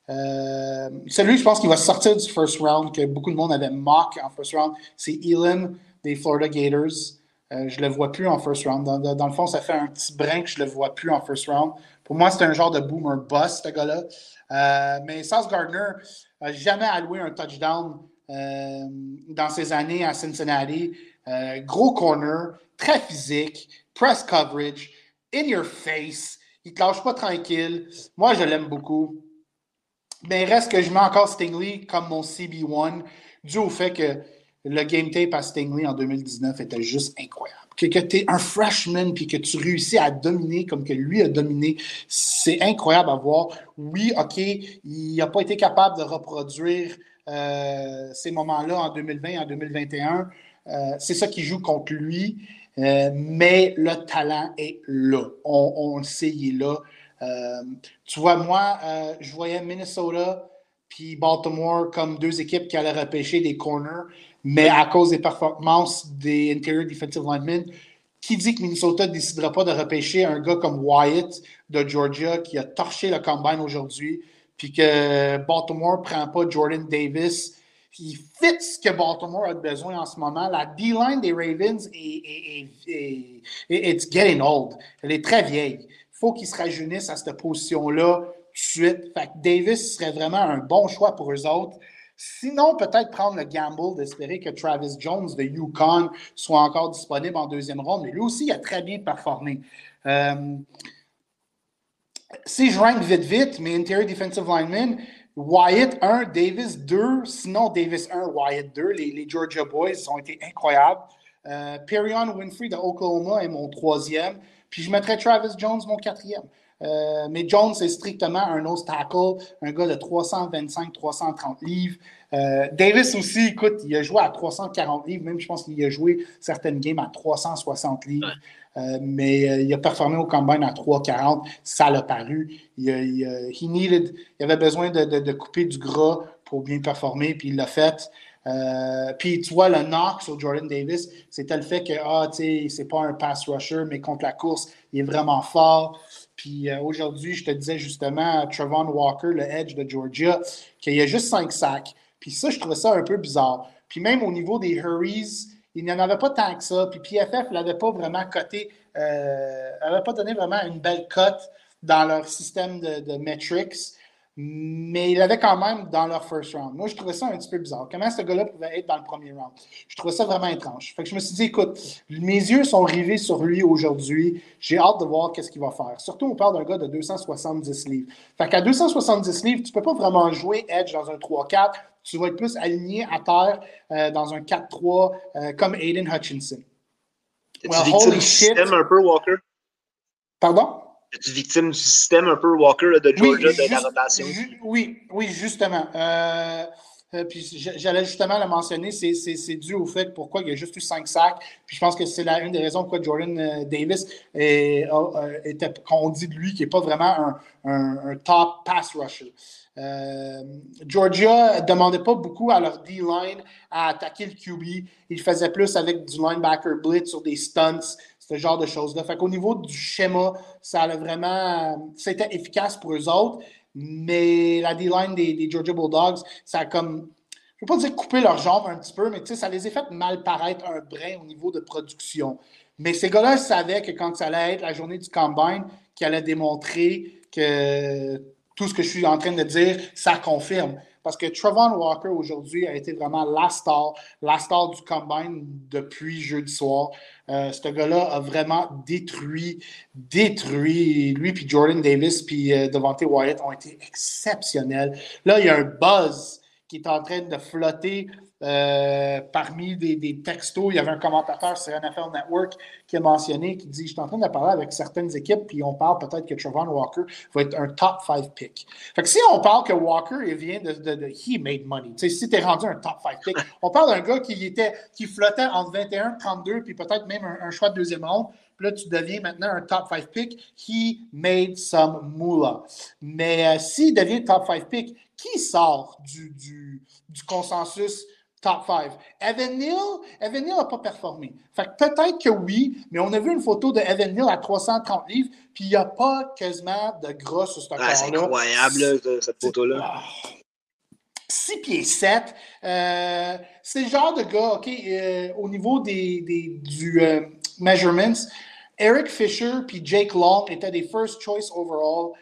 celui, je pense, qu'il va sortir du first round, que beaucoup de monde avait mock en first round, c'est Elam des Florida Gators. je ne le vois plus en first round. Dans, dans, le fond, ça fait un petit brin que je ne le vois plus en first round. Pour moi, c'est un genre de boomer boss, ce gars-là. Euh, mais Sauce Gardner n'a jamais alloué un touchdown euh, dans ses années à Cincinnati. Euh, gros corner, très physique, press coverage, in your face. Il ne te lâche pas tranquille. Moi, je l'aime beaucoup. Mais il reste que je mets encore Stingley comme mon CB1, dû au fait que le game tape à Stingley en 2019 était juste incroyable que, tu es un freshman puis que tu réussis à dominer comme que lui a dominé, c'est incroyable à voir. Oui, OK, il n'a pas été capable de reproduire euh, ces moments-là en 2020, en 2021. Euh, c'est ça qui joue contre lui, euh, mais le talent est là. On, le sait, il est là. tu vois, moi, je voyais Minnesota puis Baltimore comme deux équipes qui allaient repêcher des corners. Mais à cause des performances des interior defensive linemen, qui dit que Minnesota ne décidera pas de repêcher un gars comme Wyatt de Georgia qui a torché le combine aujourd'hui, puis que Baltimore ne prend pas Jordan Davis, qui fit ce que Baltimore a besoin en ce moment. La D-line des Ravens est, it's getting old. Elle est très vieille. Il faut qu'ils se rajeunissent à cette position-là tout de suite. Fait que Davis serait vraiment un bon choix pour eux autres. Sinon, peut-être prendre le gamble d'espérer que Travis Jones de Yukon soit encore disponible en deuxième ronde. Mais lui aussi, il a très bien performé. Si je rank vite, vite, mes interior defensive linemen, Wyatt 1, Davis 2, sinon Davis 1, Wyatt 2, les, Georgia Boys ont été incroyables. Euh, Perion Winfrey de Oklahoma est mon troisième. Puis je mettrais Travis Jones mon quatrième. Euh, mais Jones, c'est strictement un nose tackle, un gars de 325-330 livres. Euh, Davis aussi, écoute, il a joué à 340 livres, même je pense qu'il a joué certaines games à 360 livres. Euh, mais il a performé au combine à 340, ça l'a paru. Il, avait besoin de, de, couper du gras pour bien performer, puis il l'a fait. puis tu vois, le knock sur Jordan Davis, c'était le fait que, ah, tu sais, c'est pas un pass rusher, mais contre la course, il est vraiment fort. Puis euh, aujourd'hui, je te disais justement Trevon Walker, le edge de Georgia, qu'il y a juste cinq sacs. Puis ça, je trouvais ça un peu bizarre. Puis même au niveau des hurries, il n'y en avait pas tant que ça. Puis PFF l'avait pas vraiment coté, euh, pas donné vraiment une belle cote dans leur système de, de metrics mais il avait quand même dans leur first round. Moi, je trouvais ça un petit peu bizarre. Comment ce gars-là pouvait être dans le premier round? Je trouvais ça vraiment étrange. Fait que je me suis dit, écoute, mes yeux sont rivés sur lui aujourd'hui. J'ai hâte de voir qu'est-ce qu'il va faire. Surtout, on parle d'un gars de 270 livres. Fait qu'à 270 livres, tu ne peux pas vraiment jouer Edge dans un 3-4. Tu vas être plus aligné à terre euh, dans un 4-3 euh, comme Aiden Hutchinson. Well, holy shit. un peu, Walker? Pardon? Es-tu victime du système un peu Walker de Georgia, de la rotation? oui, oui, justement. Euh, euh, puis j'allais justement le mentionner, c'est dû au fait pourquoi il y a juste eu cinq sacs. Puis je pense que c'est une des raisons pourquoi Jordan euh, Davis est, était, qu'on dit de lui, qui n'est pas vraiment un, top pass rusher. Georgia ne demandait pas beaucoup à leur D-line à attaquer le QB. Il faisait plus avec du linebacker blitz sur des stunts, ce genre de choses-là. Fait qu'au niveau du schéma, ça a vraiment. C'était efficace pour eux autres, mais la D-line des, Georgia Bulldogs, ça a comme. Je ne veux pas dire couper leur jambe un petit peu, mais ça les a fait mal paraître un brin au niveau de production. Mais ces gars-là savaient que quand ça allait être la journée du combine, qu'ils allaient démontrer que tout ce que je suis en train de dire, ça confirme. Parce que Travon Walker aujourd'hui a été vraiment la star, la star du combine depuis jeudi soir. Euh, ce gars-là a vraiment détruit, détruit. Lui, puis Jordan Davis, puis euh, Devante Wyatt ont été exceptionnels. Là, il y a un buzz qui est en train de flotter euh, parmi des, textos, il y avait un commentateur sur NFL Network qui a mentionné, qui dit Je suis en train de parler avec certaines équipes, puis on parle peut-être que Trevon Walker va être un top 5 pick. Fait que si on parle que Walker, il vient de, He made money, si tu es rendu un top 5 pick, on parle d'un gars qui, était, qui flottait entre 21 32, puis peut-être même un, choix de deuxième ronde. Puis là, tu deviens maintenant un top 5 pick. He made some moolah. Mais euh, s'il devient top 5 pick, qui sort du, du consensus top 5. Evan Neal, Evan Neal n'a pas performé. Fait peut-être que oui, mais on a vu une photo de Evan Neal à 330 livres, puis il n'y a pas quasiment de gras sur ce corps-là. c'est incroyable, cette photo-là. 6 ah. pieds 7. Euh, c'est le genre de gars, OK, euh, au niveau des, des du euh, measurements, Eric Fisher puis Jake Long étaient des first choice overall.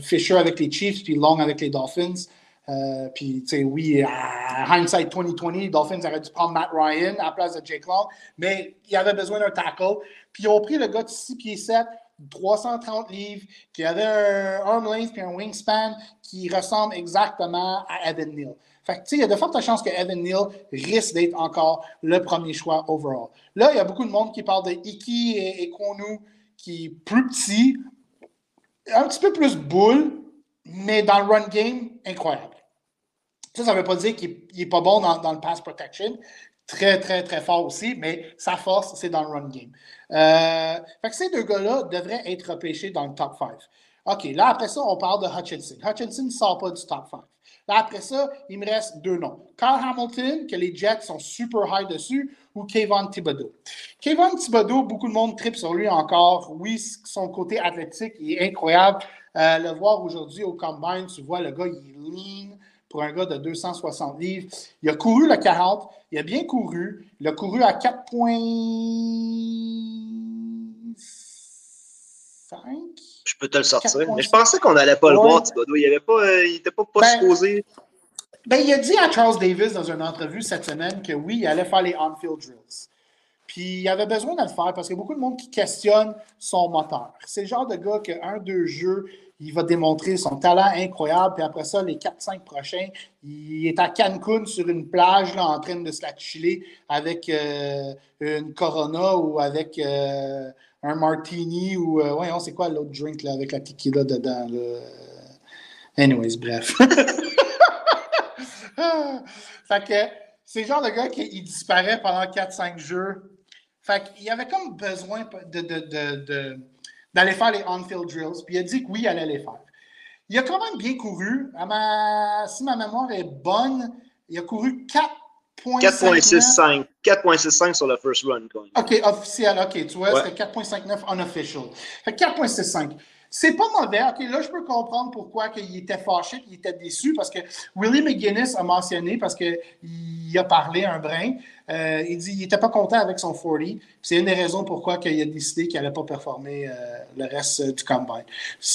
Fisher avec les Chiefs puis Long avec les Dolphins. Euh, puis, tu sais, oui, à hindsight 2020, les Dolphins auraient dû prendre Matt Ryan à la place de Jake Long, mais il avait besoin d'un tackle. Puis, ils ont pris le gars de 6 pieds 7, 330 livres, qui avait un arm length et un wingspan qui ressemble exactement à Evan Neal. Fait que, tu sais, il y a de fortes chances que Evan Neal risque d'être encore le premier choix overall. Là, il y a beaucoup de monde qui parle de Iki et, et Konu, qui est plus petit, un petit peu plus boule, mais dans le run game, incroyable. Ça, ça ne veut pas dire qu'il n'est pas bon dans, le pass protection. Très, très, très fort aussi, mais sa force, c'est dans le run game. Euh, fait que ces deux gars-là devraient être repêchés dans le top 5. OK, là, après ça, on parle de Hutchinson. Hutchinson ne sort pas du top 5. Là, après ça, il me reste deux noms. Carl Hamilton, que les Jets sont super high dessus, ou Kayvon Thibodeau. Kayvon Thibodeau, beaucoup de monde tripe sur lui encore. Oui, son côté athlétique est incroyable. Euh, le voir aujourd'hui au combine, tu vois, le gars, il est lean pour un gars de 260 livres. Il a couru le 40, il a bien couru. Il a couru à 4,5. Je peux te le sortir. Mais je pensais qu'on n'allait pas le voir, Thibodeau. Il n'était pas, euh, il pas, pas ben, supposé. Ben, il a dit à Charles Davis dans une entrevue cette semaine que oui, il allait faire les on-field drills. Puis il avait besoin de le faire parce qu'il y a beaucoup de monde qui questionne son moteur. C'est le genre de gars qu'un, deux jeux, il va démontrer son talent incroyable. Puis après ça, les 4-5 prochains, il est à Cancun sur une plage là, en train de se la chiller avec euh, une Corona ou avec euh, un Martini ou. Euh, voyons, c'est quoi l'autre drink là, avec la tequila dedans? Anyways, bref. fait que c'est le genre de gars qui disparaît pendant 4-5 jeux fait qu'il avait comme besoin de, d'aller faire les on-field drills. Puis il a dit que oui, il allait les faire. Il a quand même bien couru. si ma mémoire est bonne, il a couru 4.65. 4.65 sur le first run. OK, officiel. OK, tu vois, c'était 4.59 unofficial. Fait 4.65. C'est pas mauvais. OK, là, je peux comprendre pourquoi il était fâché, qu'il était déçu, parce que Willie McGuinness a mentionné, parce qu'il a parlé un brin, euh, il dit qu'il n'était pas content avec son 40. C'est une des raisons pourquoi il a décidé qu'il n'allait pas performer euh, le reste euh, du combine.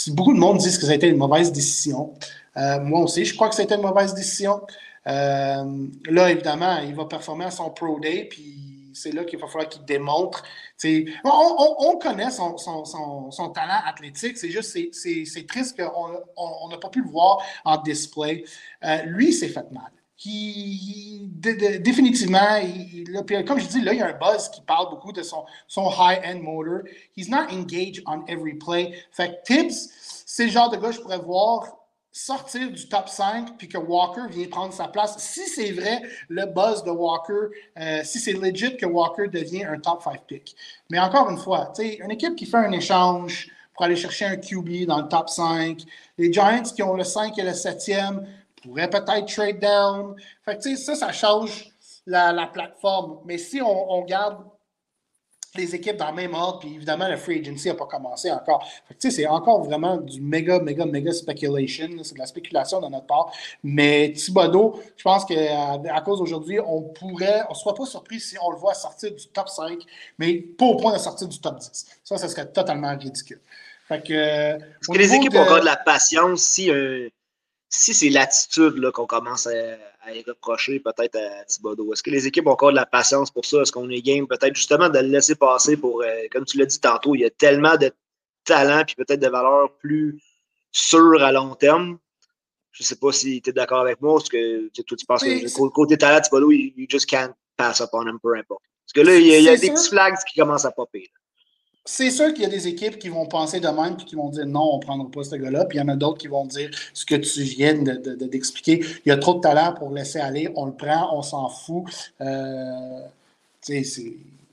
Beaucoup de monde disent que ça a été une mauvaise décision. moi aussi, je crois que c'était une mauvaise décision. Là, évidemment, il va performer à son Pro Day, puis c'est là qu'il va falloir qu'il démontre. On, connaît son, talent athlétique, c'est juste c'est triste qu'on n'a pas pu le voir en display. Euh, lui, s'est fait mal. définitivement, comme je dis, là, il y a un buzz qui parle beaucoup de son, son high-end motor. He's not engaged on every play. Fait que Tibbs, c'est le genre de gars que je pourrais voir sortir du top 5 puis que Walker vient prendre sa place. Si c'est vrai, le buzz de Walker, euh, si c'est legit que Walker devient un top 5 pick. Mais encore une fois, une équipe qui fait un échange pour aller chercher un QB dans le top 5, les Giants qui ont le 5 et le 7e pourraient peut-être trade down. Fait que, ça, ça change la, la plateforme. Mais si on, on les équipes dans le même ordre, puis évidemment, le free agency n'a pas commencé encore. C'est encore vraiment du méga, méga, méga speculation. C'est de la spéculation de notre part. Mais Thibodeau, je pense qu'à à cause d'aujourd'hui, on pourrait, on ne soit pas surpris si on le voit sortir du top 5, mais pas au point de sortir du top 10. Ça, ça serait totalement ridicule. Fait que, Est-ce que les équipes ont encore de la patience si, si c'est l'attitude qu'on commence à, y reprocher peut-être à Thibodeau, est-ce que les équipes ont encore de la patience pour ça? Est-ce qu'on est game peut-être justement de le laisser passer pour, euh, comme tu l'as dit tantôt, il y a tellement de talent puis peut-être de valeurs plus sûres à long terme. Je ne sais pas si tu es d'accord avec moi, parce que toi, tu penses que côté talent, Thibodeau, you just can't pass up on him, peu importe. Parce que là, il y a, des petits flags qui commencent à popper. C'est sûr qu'il y a des équipes qui vont penser de même et qui vont dire non, on ne prendra pas ce gars-là. Puis il y en a d'autres qui vont dire ce que tu viens d'expliquer. De, il y a trop de talent pour laisser aller. On le prend, on s'en fout. Euh, he's,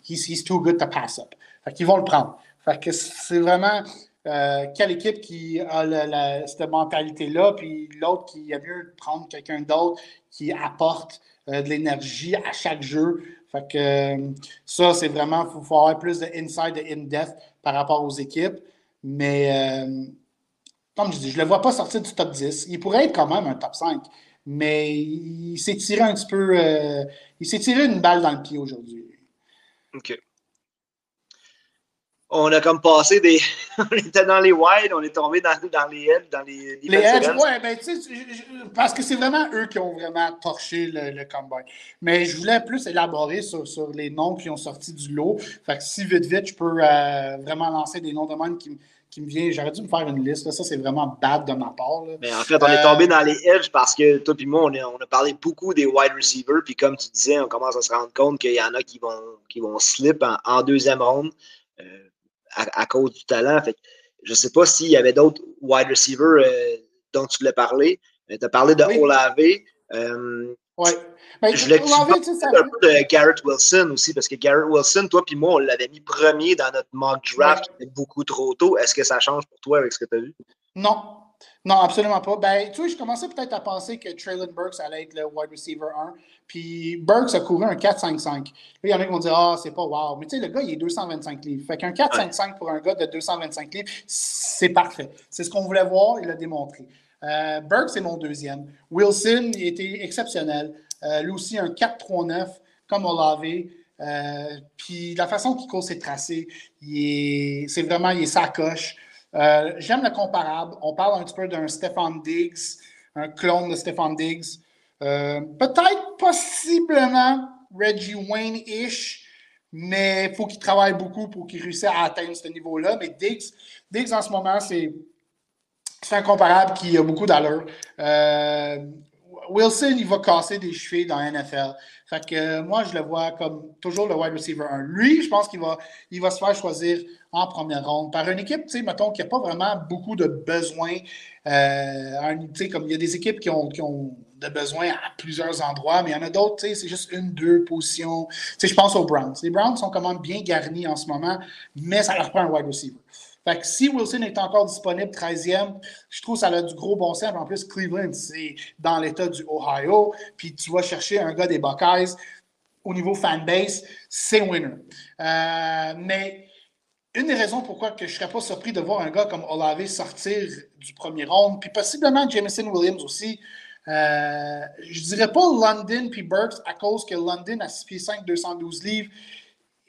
he's, too good to pass up. Fait qu'ils vont le prendre. Fait que c'est vraiment euh, quelle équipe qui a cette mentalité-là, puis l'autre qui a mieux prendre quelqu'un d'autre qui apporte euh, de l'énergie à chaque jeu. Fait que euh, ça, c'est vraiment, il faut, avoir plus de inside, de in-depth par rapport aux équipes. Mais euh, comme je dis, je ne le vois pas sortir du top 10. Il pourrait être quand même un top 5, mais il s'est tiré un petit peu. Euh, il s'est tiré une balle dans le pied aujourd'hui. OK on a comme passé des. on était dans les wide, on est tombé dans, dans les edges, dans les. Les edges, ouais, ben, tu sais, parce que c'est vraiment eux qui ont vraiment torché le, le combine. Mais je voulais plus élaborer sur, sur, les noms qui ont sorti du lot. Fait que si vite, vite, je peux euh, vraiment lancer des noms de monde qui, qui me viennent. J'aurais dû me faire une liste. Ça, c'est vraiment bad de ma part. Mais en fait, on est tombé euh, dans les edges parce que toi et moi, on a, on a, parlé beaucoup des wide receivers. Puis comme tu disais, on commence à se rendre compte qu'il y en a qui vont, qui vont slip en, en deuxième ronde. Euh, à, cause du talent. Fait je ne sais pas s'il y avait d'autres wide receivers euh, dont tu voulais parler. Tu as parlé de Olave. Euh, oui. je voulais que tu un peu de Garrett Wilson aussi, parce que Garrett Wilson, toi et moi, on l'avait mis premier dans notre mock draft beaucoup trop tôt. Est-ce que ça change pour toi avec ce que tu as vu? Non, non, absolument pas. Ben, tu vois, je commençais peut-être à penser que Traylon Burks allait être le wide receiver 1. Puis Burks a couru un 4-5-5. Là, il y en a qui vont dire Ah, c'est pas wow. Mais tu sais, le gars, il est 225 livres. Fait qu'un 4-5-5 pour un gars de 225 livres, c'est parfait. C'est ce qu'on voulait voir, il l'a démontré. Euh, Burks, c'est mon deuxième. Wilson, il était exceptionnel. Euh, lui aussi, un 4-3-9, comme Olave. Euh, puis la façon qu'il court ses tracés, c'est vraiment, il est sacoche. Euh, j'aime le comparable. On parle un petit peu d'un Stefan Diggs, un clone de Stefan Diggs. Euh, peut-être possiblement Reggie Wayne-ish, mais il faut qu'il travaille beaucoup pour qu'il réussisse à atteindre ce niveau-là. Mais Diggs, Diggs en ce moment, c'est un comparable qui a beaucoup d'allure. Euh, Wilson, il va casser des cheveux dans la NFL. Fait que moi, je le vois comme toujours le wide receiver 1. Lui, je pense qu'il va, il va se faire choisir en première ronde par une équipe, tu sais, mettons, qui n'a pas vraiment beaucoup de besoins. Euh, comme il y a des équipes qui ont, qui ont de besoins à plusieurs endroits, mais il y en a d'autres, tu sais, c'est juste une, deux positions. Tu sais, je pense aux Browns. Les Browns sont quand même bien garnis en ce moment, mais ça leur prend un wide receiver. Fait que si Wilson est encore disponible 13e, je trouve que ça a du gros bon sens. En plus, Cleveland, c'est dans l'État du Ohio. Puis tu vas chercher un gars des Buckeyes au niveau fanbase, c'est winner. Euh, mais une des raisons pourquoi que je ne serais pas surpris de voir un gars comme Olave sortir du premier round, puis possiblement Jameson Williams aussi, euh, je dirais pas London puis Burks à cause que London a 6 pieds 5, 212 livres.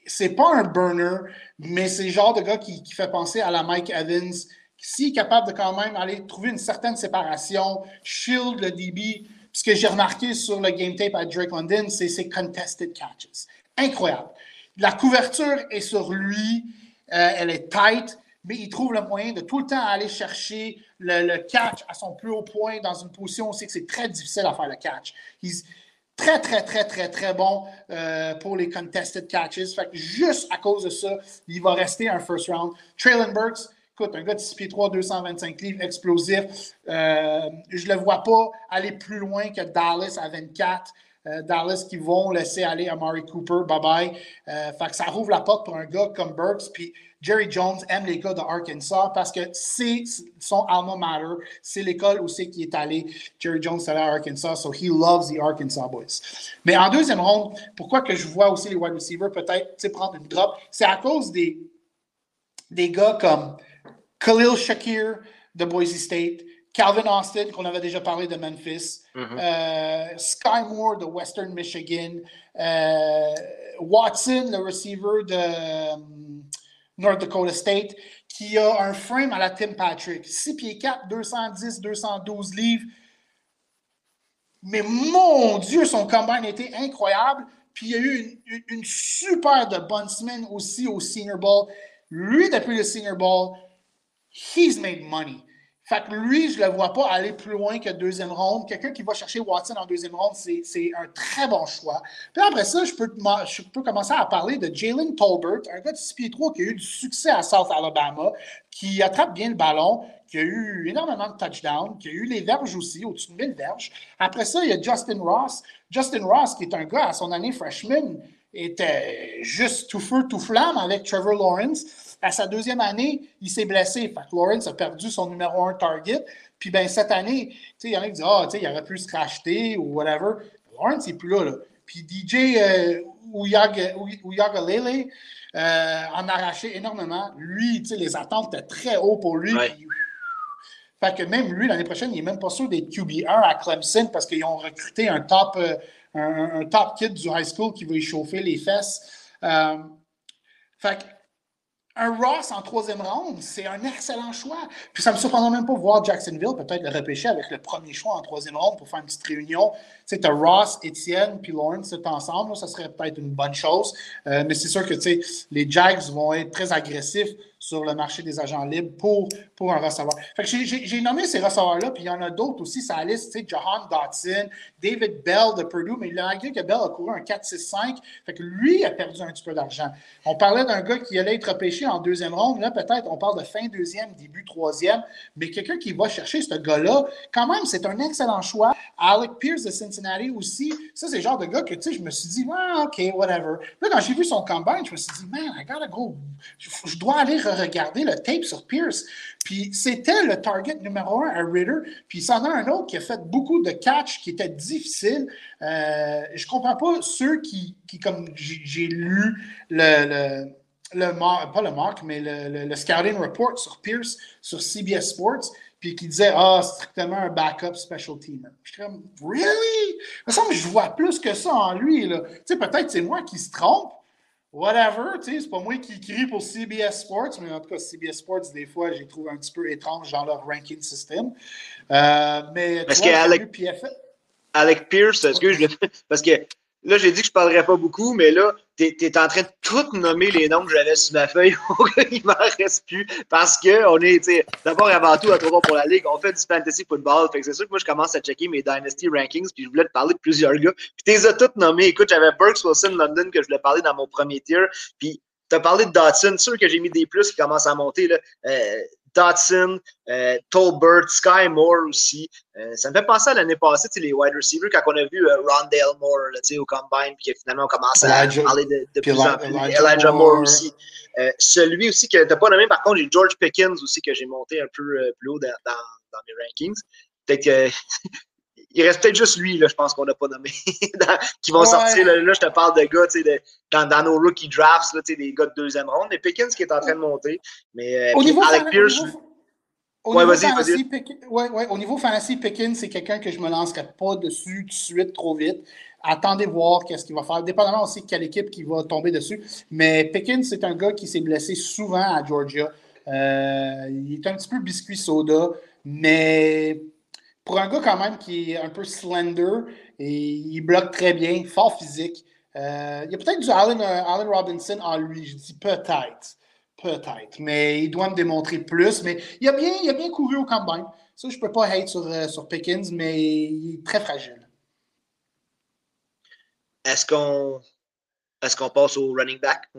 C'est pas un burner, mais c'est le genre de gars qui, fait penser à la Mike Evans. S'il est capable de quand même aller trouver une certaine séparation, shield le DB, ce que j'ai remarqué sur le game tape à Drake London, c'est ses contested catches. Incroyable. La couverture est sur lui, euh, elle est tight, mais il trouve le moyen de tout le temps aller chercher le, catch à son plus haut point dans une position que c'est très difficile à faire le catch. Très, très, très, très, très bon euh, pour les contested catches. Fait que juste à cause de ça, il va rester un first round. Traylon Burks, écoute, un gars de 6 pieds 3, 225 livres, explosif. Euh, je ne le vois pas aller plus loin que Dallas à 24. Euh, Dallas qui vont laisser aller Amari Cooper, bye bye. fait que ça rouvre la porte pour un gars comme Burks. Puis Jerry Jones aime les gars de Arkansas parce que c'est son alma mater, c'est l'école où c'est qu'il est allé. Jerry Jones est allé à Arkansas, so he loves the Arkansas boys. Mais en deuxième ronde, pourquoi que je vois aussi les wide receivers peut-être prendre une drop, c'est à cause des, des gars comme Khalil Shakir de Boise State, Calvin Austin, qu'on avait déjà parlé de Memphis, mm-hmm. euh, Sky Moore de Western Michigan, euh, Watson, le receiver de North Dakota State, qui a un frame à la Tim Patrick. 6 pieds 4, 210, 212 livres. Mais mon Dieu, son combine était incroyable. Puis il y a eu une, super de bonne aussi au Senior Bowl. Lui, depuis le Senior Bowl, he's made money. Fait que lui, je ne le vois pas aller plus loin que deuxième ronde. Quelqu'un qui va chercher Watson en deuxième ronde, c'est un très bon choix. Puis après ça, je peux, je peux commencer à parler de Jalen Tolbert, un gars de 6 pieds 3 qui a eu du succès à South Alabama, qui attrape bien le ballon, qui a eu énormément de touchdowns, qui a eu les verges aussi, au-dessus de 1000 verges. Après ça, il y a Justin Ross. Justin Ross, qui est un gars à son année freshman, était juste tout feu, tout flamme avec Trevor Lawrence. À sa deuxième année, il s'est blessé. Fait Lawrence a perdu son numéro un target. Puis ben, cette année, il y en a qui disent Ah, il aurait pu se racheter ou whatever. Lawrence n'est plus là, Puis DJ euh, euh, en a arraché énormément. Lui, les attentes étaient très hautes pour lui. fait que même lui, l'année prochaine, il n'est même pas sûr d'être QB1 à Clemson parce qu'ils ont recruté un top, euh, un, top kid du high school qui va y chauffer les fesses. Euh, fait que un Ross en troisième ronde, c'est un excellent choix. Puis ça me surprendra même pas de voir Jacksonville peut-être le repêcher avec le premier choix en troisième ronde pour faire une petite réunion. Tu sais, Ross, Étienne puis Lawrence c'est ensemble, ça serait peut-être une bonne chose. Euh, mais c'est sûr que tu sais, les Jags vont être très agressifs sur le marché des agents libres pour, pour un receveur. J'ai nommé ces receveurs-là, puis il y en a d'autres aussi la liste, sais, Johan Dotson, David Bell de Purdue, mais il a malgré que Bell a couru un 4-6-5, fait que lui a perdu un petit peu d'argent. On parlait d'un gars qui allait être repêché en deuxième ronde, là peut-être on parle de fin deuxième, début troisième, mais quelqu'un qui va chercher ce gars-là, quand même, c'est un excellent choix. Alec Pierce de Cincinnati aussi, ça c'est le genre de gars que, tu sais, je me suis dit, ah, OK, whatever. Là, quand j'ai vu son combine, je me suis dit, man, I gotta go, je dois aller regarder le tape sur Pierce. Puis c'était le target numéro un à Ritter. Puis il s'en a un autre qui a fait beaucoup de catch qui était difficile. Euh, je comprends pas ceux qui, qui comme j'ai lu le, le, pas le mark, mais le, le, scouting report sur Pierce sur CBS Sports, puis qui disait Ah, strictement un backup special teamer. Je suis comme Really? Il me semble je vois plus que ça en lui. Tu sais, peut-être c'est moi qui se trompe, whatever, tu sais, c'est pas moi qui crie pour CBS Sports, mais en tout cas, CBS Sports, des fois, j'ai trouvé un petit peu étrange dans leur ranking system. Euh, mais parce qu'Alec Alec Pierce, excuse, parce que Là, j'ai dit que je parlerais pas beaucoup, mais là, tu es, en train de tout nommer les noms que j'avais sur ma feuille. Il m'en reste plus. Parce qu'on est, d'abord et avant tout, à trois pour la Ligue, on fait du fantasy football. Fait que c'est sûr que moi, je commence à checker mes Dynasty Rankings, puis je voulais te parler de plusieurs gars. Puis tu les as tous nommés. Écoute, j'avais Burks Wilson London que je voulais parler dans mon premier tier. Puis tu as parlé de Dotson. Sûr que j'ai mis des plus qui commencent à monter. Là. Euh, Dotson, euh, Tolbert, Sky Moore aussi. Euh, ça me fait penser à l'année passée, les wide receivers, quand on a vu euh, Rondale Moore là, au combine, puis finalement on commence à parler de, de plus en plus. Elijah, Moore, aussi. Euh, celui aussi que tu n'as pas nommé, par contre, j'ai George Pickens aussi que j'ai monté un peu euh, plus haut dans, dans, dans mes rankings. Peut-être que il reste peut-être juste lui, là, je pense qu'on n'a pas nommé, qui vont sortir. Là, je te parle de gars dans, dans, nos rookie drafts, là, des gars de deuxième ronde. Mais Pickens qui est en train de monter. Mais au niveau Alec Pierce. Au niveau, fantasy, ouais, ouais, au niveau fantasy, Pickens, c'est quelqu'un que je me lancerai pas dessus tout de suite trop vite. Attendez voir qu'est-ce qu'il va faire, dépendamment aussi de quelle équipe qui va tomber dessus. Mais Pickens, c'est un gars qui s'est blessé souvent à Georgia. Euh, il est un petit peu biscuit soda, mais pour un gars quand même qui est un peu slender et il bloque très bien, fort physique. Euh, il y a peut-être du Allen, euh, Robinson en lui, je dis peut-être. Peut-être, mais il doit me démontrer plus. Mais il a bien, il a bien couru au combine. Ça, je ne peux pas hate sur, euh, sur Pickens, mais il est très fragile. Est-ce qu'on est-ce qu'on passe au running back?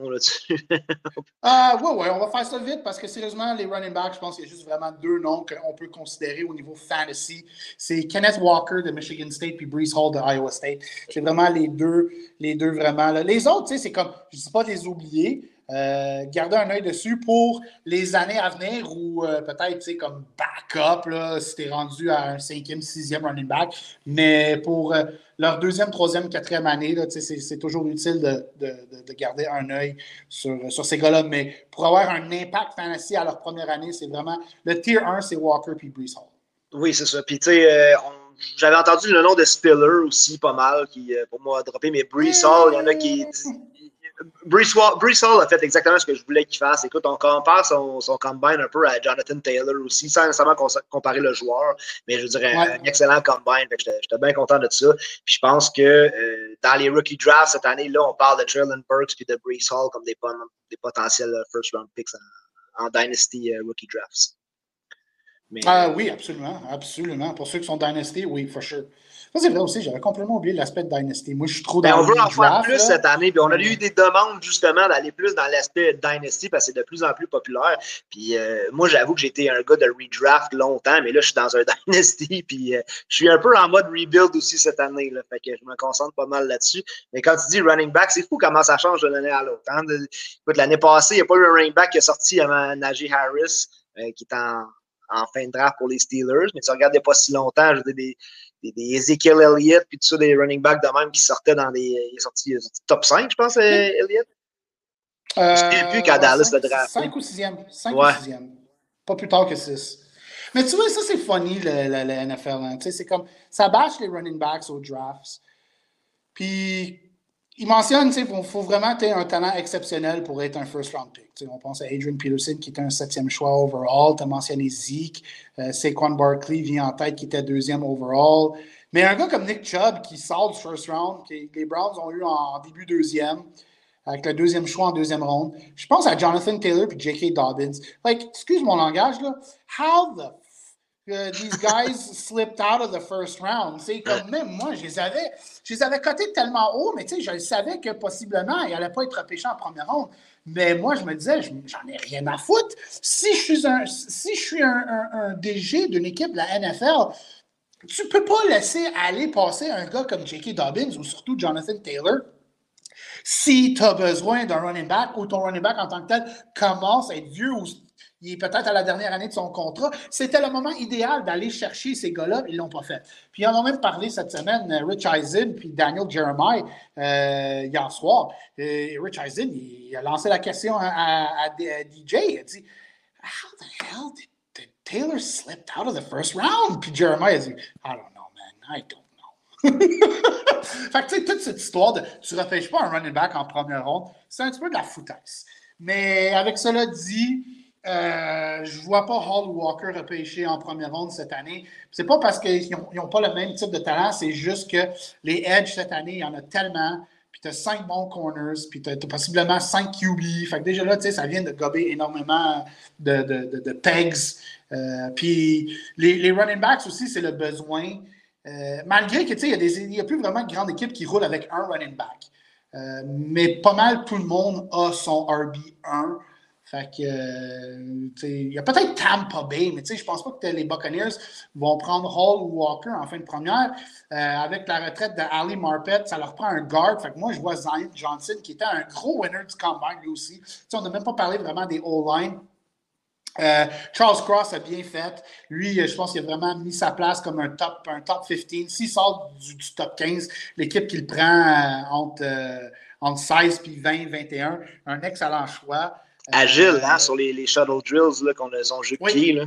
Ah, oui, oui, on va faire ça vite parce que sérieusement, les running backs, je pense qu'il y a juste vraiment deux noms qu'on peut considérer au niveau fantasy. C'est Kenneth Walker de Michigan State puis Brees Hall de Iowa State. C'est vraiment les deux, les deux vraiment. Les autres, tu sais, c'est comme, je ne dis pas les oublier, euh, garder un œil dessus pour les années à venir ou euh, peut-être, tu sais, comme backup, là, si tu es rendu à un cinquième, sixième running back. Mais pour euh, leur deuxième, troisième, quatrième année, c'est toujours utile de, de, de, garder un œil sur, sur ces gars-là. Mais pour avoir un impact fantasy à leur première année, c'est vraiment le tier 1, c'est Walker puis Brees Hall. Oui, c'est ça. Puis, tu sais, j'avais entendu le nom de Spiller aussi, pas mal, qui pour moi a droppé, mais Brees Hall, il y en a qui Brees Hall a fait exactement ce que je voulais qu'il fasse. Écoute, on compare son, son combine un peu à Jonathan Taylor aussi, sans nécessairement comparer le joueur, mais je dirais un excellent combine. J'étais bien content de ça. Puis je pense que euh, dans les rookie drafts cette année, là, on parle de Traylon Burks et de Brees Hall comme des, des potentiels first round picks en, Dynasty rookie drafts. Ah oui, absolument, absolument. Pour ceux qui sont Dynasty, oui, for sure. Ça, c'est vrai aussi, j'avais complètement oublié l'aspect de Dynasty. Moi, je suis trop ben, dans On veut en faire plus cette année, puis on a eu des demandes justement d'aller plus dans l'aspect Dynasty parce que c'est de plus en plus populaire. Puis euh, moi, j'avoue que j'étais un gars de redraft longtemps, mais là, je suis dans un Dynasty, puis euh, je suis un peu en mode rebuild aussi cette année. Là, fait que je me concentre pas mal là-dessus. Mais quand tu dis running back, c'est fou comment ça change de l'année à l'autre. Hein. Écoute, l'année passée, il n'y a pas eu un running back qui est sorti avant Najee Harris, euh, qui est en en fin de draft pour les Steelers, mais tu regardes pas si longtemps, je veux des, des, des Ezekiel Elliott, puis tout ça, des running backs de même qui sortaient dans des. Il est sorti, top 5, je pense, euh, Elliott. Euh, je ne sais plus qu'à Dallas le draft. 5 ou 6e. 5 ouais. ou 6e. Pas plus tard que 6. Mais tu vois, ça, c'est funny, le, le, le NFL. Hein. C'est comme. Ça bâche les running backs aux drafts. Puis il mentionne, il faut, vraiment avoir un talent exceptionnel pour être un first round pick. on pense à Adrian Peterson qui était un septième choix overall. Tu as mentionné Zeke. Euh, Saquon Barkley vient en tête qui était deuxième overall. Mais un gars comme Nick Chubb qui sort du first round, que les Browns ont eu en début deuxième, avec le deuxième choix en deuxième ronde. Je pense à Jonathan Taylor et J.K. Dobbins. Like, excuse mon langage, là. How the these guys slipped out of the first round. C'est comme même moi, je les avais, je les avais cotés tellement haut, mais tu sais, je savais que possiblement, il n'allait pas être repêché en première ronde. Mais moi, je me disais, j'en ai rien à foutre. Si je suis un, si je suis un, DG d'une équipe de la NFL, tu peux pas laisser aller passer un gars comme J.K. Dobbins ou surtout Jonathan Taylor si tu as besoin d'un running back ou ton running back en tant que tel commence à être vieux ou il peut-être à la dernière année de son contrat. C'était le moment idéal d'aller chercher ces gars-là, ils ne l'ont pas fait. Puis ils en ont même parlé cette semaine, euh, Rich Eisen puis Daniel Jeremiah, euh, hier soir. Euh, Rich Eisen, il a lancé la question à, DJ. Il a dit How the hell did, Taylor slip out of the first round? Puis Jeremiah a dit I don't know, man, I don't know. fait que tu sais, toute cette histoire de tu ne repêches pas un running back en première ronde, c'est un petit peu de la foutaise. Mais avec cela dit, euh, je ne vois pas Hall Walker repêcher en première ronde cette année. C'est pas parce qu'ils n'ont pas le même type de talent, c'est juste que les Edge cette année, il y en a tellement. Puis tu as cinq bons corners, puis tu as, possiblement cinq QB. Fait que déjà là, tu sais, ça vient de gober énormément de, de, pegs. Euh, puis les, les, running backs aussi, c'est le besoin. Euh, malgré que, tu sais, il n'y a, a, plus vraiment de grande équipe qui roule avec un running back. mais pas mal tout le monde a son RB1. Fait que, euh, il y a peut-être Tampa Bay, mais je pense pas que les Buccaneers vont prendre Hall ou Walker en fin de première. Euh, avec la retraite de Ali Marpet, ça leur prend un guard. Fait que moi, je vois Zion Johnson, qui était un gros winner du combine, lui aussi. on n'a même pas parlé vraiment des O-line. Euh, Charles Cross a bien fait. Lui, je pense qu'il a vraiment mis sa place comme un top, un top 15. S'il sort du, top 15, l'équipe qu'il prend entre, entre 16 et 20, 21, un excellent choix agile hein, sur les, les shuttle drills qu'on a son jeu de oui. pied. Là.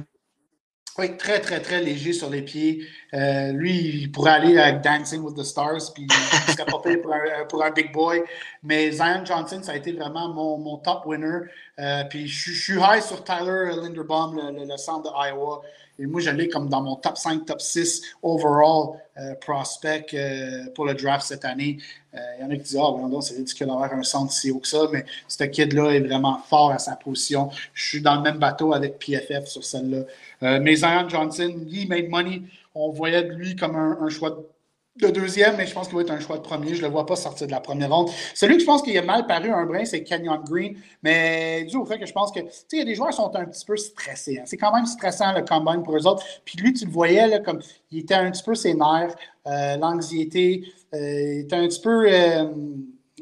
Oui, très, très, très léger sur les pieds. Euh, lui, il pourrait aller avec Dancing with the Stars, puis il serait pour un, pour un big boy. Mais Zion Johnson, ça a été vraiment mon, mon top winner. Euh, puis je, je, suis high sur Tyler Linderbaum, le, le, le centre de Iowa. Et moi, j'allais comme dans mon top 5, top 6 overall euh, prospect euh, pour le draft cette année. Il euh, y en a qui disent Ah, oh, c'est ridicule d'avoir un centre si haut que ça, mais ce kid-là est vraiment fort à sa position. Je suis dans le même bateau avec PFF sur celle-là. mais Zion Johnson, he made money. On voyait de lui comme un, un choix de de deuxième, mais je pense qu'il va être un choix de premier. Je ne le vois pas sortir de la première ronde. Celui que je pense qu'il a mal paru un brin, c'est Kenyon Green. Mais dû au fait que je pense que, tu sais, des joueurs sont un petit peu stressés. Hein. C'est quand même stressant le combine pour eux autres. Puis lui, tu le voyais, là, comme il était un petit peu ses nerfs, euh, l'anxiété, euh, il était un petit peu. Euh,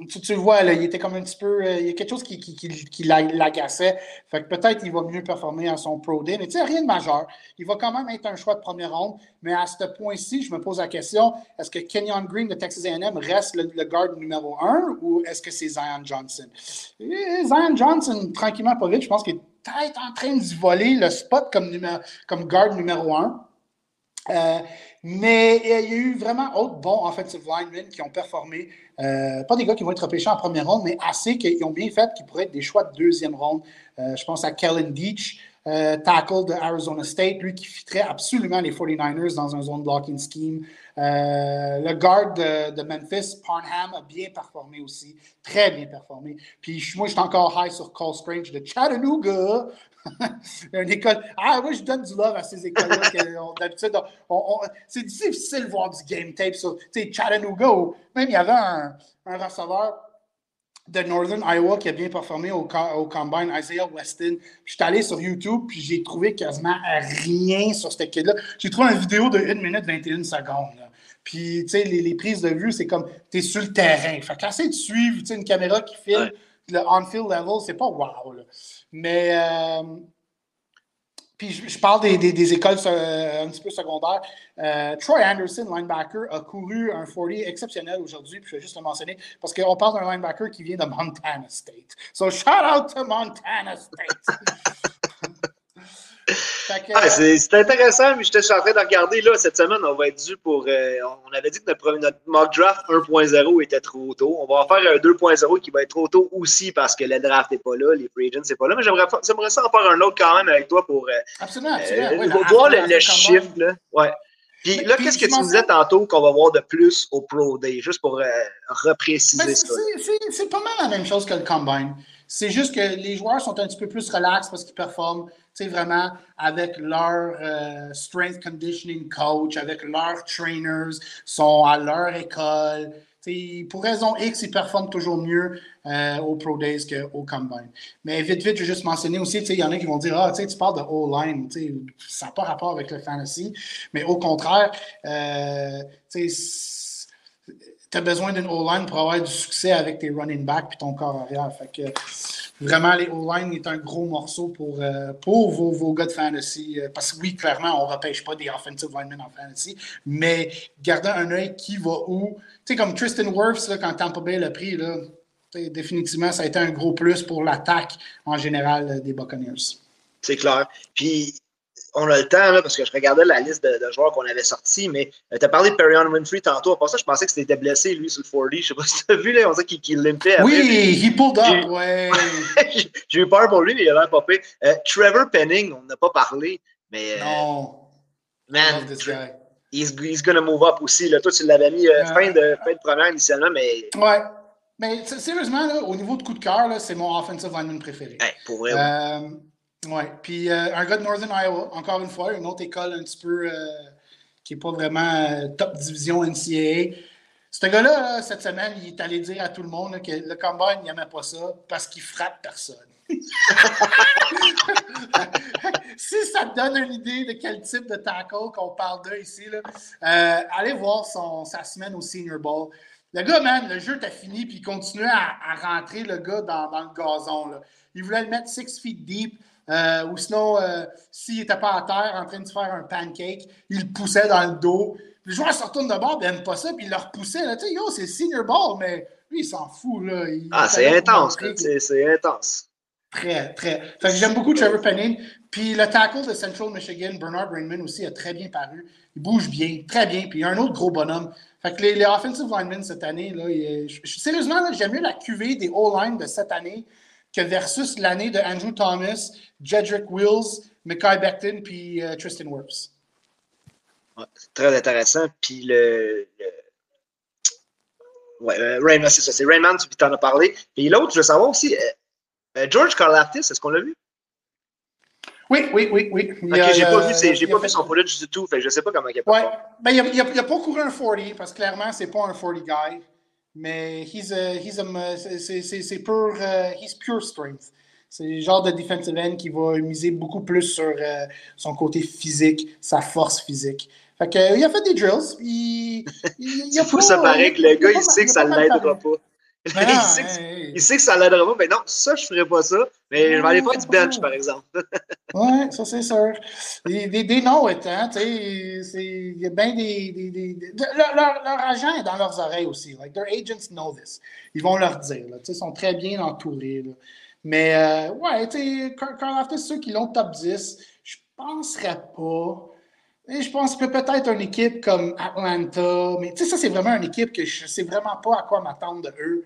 tu, le vois, là, il était comme un petit peu. Euh, il y a quelque chose qui, qui, l'agaçait. Fait que peut-être qu'il va mieux performer à son Pro Day. Mais tu sais, rien de majeur. Il va quand même être un choix de première ronde. Mais à ce point-ci, je me pose la question est-ce que Kenyon Green de Texas AM reste le, garde numéro un ou est-ce que c'est Zion Johnson? Zion Johnson, tranquillement, pas vite, je pense qu'il est peut-être en train d'y voler le spot comme, comme garde numéro un. Euh, mais il y a eu vraiment autres bons offensive linemen qui ont performé. Euh, pas des gars qui vont être repêchés en première ronde, mais assez qu'ils ont bien fait, qui pourraient être des choix de deuxième ronde. Euh, je pense à Kellen Deach, tackle de Arizona State, lui qui fitterait absolument les 49ers dans un zone blocking scheme. le guard de, Memphis, Parnham, a bien performé aussi. Très bien performé. Puis moi, je suis encore high sur Cole Strange de Chattanooga, une école. Ah, moi, je donne du love à ces écoles-là. D'habitude, c'est difficile de voir du game tape sur Chattanooga. même il y avait un, un, receveur de Northern Iowa qui a bien performé au, au Combine, Isaiah Weston. Je suis allé sur YouTube puis j'ai trouvé quasiment rien sur cette kid-là. J'ai trouvé une vidéo de 1 minute 21 secondes. Puis, tu sais, les, les, prises de vue, c'est comme, tu es sur le terrain. Fait qu'essayer de suivre, tu sais, une caméra qui filme le on-field level, c'est pas wow. Là. Mais, euh, puis je, parle des, écoles un petit peu secondaires. Euh, Troy Anderson, linebacker, a couru un 40 exceptionnel aujourd'hui, puis je vais juste le mentionner, parce qu'on parle d'un linebacker qui vient de Montana State. So shout out to Montana State! Ah, c'est intéressant, mais je suis en train de regarder là, cette semaine, on va être dû pour. Euh, on avait dit que notre, mock draft 1.0 était trop tôt. On va en faire un 2.0 qui va être trop tôt aussi parce que le draft n'est pas là, les free agents n'est pas là. Mais j'aimerais ça en faire un autre quand même avec toi pour. Euh, absolument, absolument. Euh, voir le, chiffre. Là. Ouais. Puis là, qu'est-ce que tu disais tantôt qu'on va voir de plus au Pro Day, juste pour repréciser ben, ça? C'est pas mal la même chose que le Combine. C'est juste que les joueurs sont un petit peu plus relax parce qu'ils performent vraiment avec leur euh, strength conditioning coach, avec leurs trainers, sont à leur école. pour raison X, ils performent toujours mieux euh, au Pro Days qu'au Combine. Mais vite, vite, je vais juste mentionner aussi, il y en a qui vont dire Ah, tu parles de O-line, ça n'a pas rapport avec le fantasy. Mais au contraire, euh, tu as besoin d'une O-line pour avoir du succès avec tes running backs et ton corps arrière. Fait que, Vraiment, les O-line est un gros morceau pour, euh, pour vos, vos, gars de fantasy. Euh, parce que oui, clairement, on ne repêche pas des offensive linemen en fantasy, mais gardez un œil qui va où. Tu sais, comme Tristan Wirfs, là, quand Tampa Bay l'a pris, là, définitivement, ça a été un gros plus pour l'attaque en général euh, des Buccaneers. C'est clair. Puis on a le temps, là, parce que je regardais la liste de, joueurs qu'on avait sortis, mais euh, tu as parlé de Perry Winfrey tantôt. Pour ça, je pensais que c'était blessé, lui, sur le 40. Je sais pas si tu as vu, là, on sait qu'il qu limpait. Oui, he pulled up, ouais. J'ai eu peur pour lui, mais il a l'air popé. Euh, Trevor Penning, on n'a pas parlé, mais. Euh, non. Man, he's, he's gonna move up aussi. Là. Toi, tu l'avais mis fin, de, fin de première initialement, mais. Ouais. Mais sérieusement, là, au niveau de coup de cœur, c'est mon offensive lineman préféré. pour vrai. Oui. Puis euh, un gars de Northern Iowa, encore une fois, une autre école un petit peu euh, qui n'est pas vraiment euh, top division NCAA. Ce gars-là, cette semaine, il est allé dire à tout le monde que le combine, il n'aimait pas ça parce qu'il frappe personne. si ça te donne une idée de quel type de tackle qu'on parle de ici, allez voir son, sa semaine au Senior Bowl. Le gars, man, le jeu t'a fini, puis il continuait à, rentrer le gars dans, dans le gazon. Là. Il voulait le mettre six feet deep. Euh, ou sinon, euh, s'il n'était pas à terre en train de faire un pancake, il le poussait dans le dos. Les joueurs se retournent de bord, ils n'aiment pas ça, puis il le repoussait. Tu sais, yo, c'est senior ball, mais lui, il s'en fout. Là. ah, c'est intense. C'est intense. Très, très. Fait que j'aime beaucoup Trevor Penning. Puis le tackle de Central Michigan, Bernard Rainman aussi, a très bien paru. Il bouge bien, très bien. Puis il y a un autre gros bonhomme. Fait que les, offensive linemen cette année, là, sérieusement, j'aime mieux la QV des O-line de cette année que versus l'année de Andrew Thomas, Jedrick Wills, Mackay Becton puis euh, Tristan Wirfs. très intéressant. Puis le. Ouais, euh, Raymond, c'est ça. C'est Raymond, tu en as parlé. Puis l'autre, je veux savoir aussi, euh, George Karlaftis, est-ce qu'on l'a vu? Oui, oui, oui, oui. Ok, j'ai pas, vu, j'ai pas vu son footage du tout, fait je sais pas comment il a pas ouais. Ben, il n'a a, pas couru un 40, parce que clairement, c'est pas un 40 guy mais he's a, he's a, c'est pure, uh, he's pure strength. C'est le genre de defensive end qui va miser beaucoup plus sur uh, son côté physique, sa force physique. Fait que, il a fait des drills. Il, il, il a fou, ça paraît que le gars, il sait que ça ne l'aidera pas. Ah, il, sait que, il, sait que, ça l'aidera pas. Mais non, ça, je ne ferai pas ça. Mais je vais aller faire du bench, par exemple. oui, ça, c'est sûr. Des, des, des noms étant, tu sais, il y a bien des. des, des leur, leur, agent est dans leurs oreilles aussi. Like, their agents know this. Ils vont leur dire. Là, ils sont très bien entourés. Là. Mais, euh, ouais, tu sais, Carl After, ceux qui l'ont top 10, je ne penserais pas. Et je pense que peut-être une équipe comme Atlanta, mais tu sais, ça, c'est vraiment une équipe que je ne sais vraiment pas à quoi m'attendre de eux.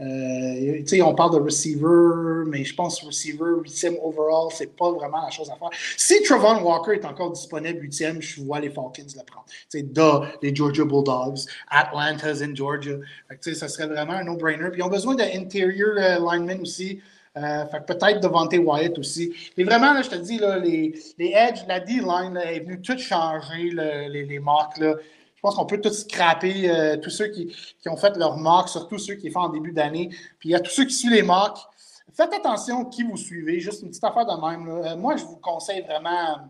Euh, on parle de receiver, mais je pense que receiver, 8e overall, c'est pas vraiment la chose à faire. Si Travon Walker est encore disponible 8e, je vois les Falcons le prendre. sais, da, les Georgia Bulldogs, Atlanta's in Georgia. Fait ça serait vraiment un no-brainer. Puis ils ont besoin d'un interior euh, lineman aussi. Euh, fait peut-être Devante Wyatt aussi. Et vraiment, là, je te dis, là, les, les edge, la D-line est venue tout changer, les, les marques. Là. Je pense qu'on peut tous scraper euh, tous ceux qui, ont fait leur marque, surtout ceux qui font en début d'année. Puis il y a tous ceux qui suivent les marques. Faites attention qui vous suivez, juste une petite affaire de même. Euh, moi, je vous conseille vraiment.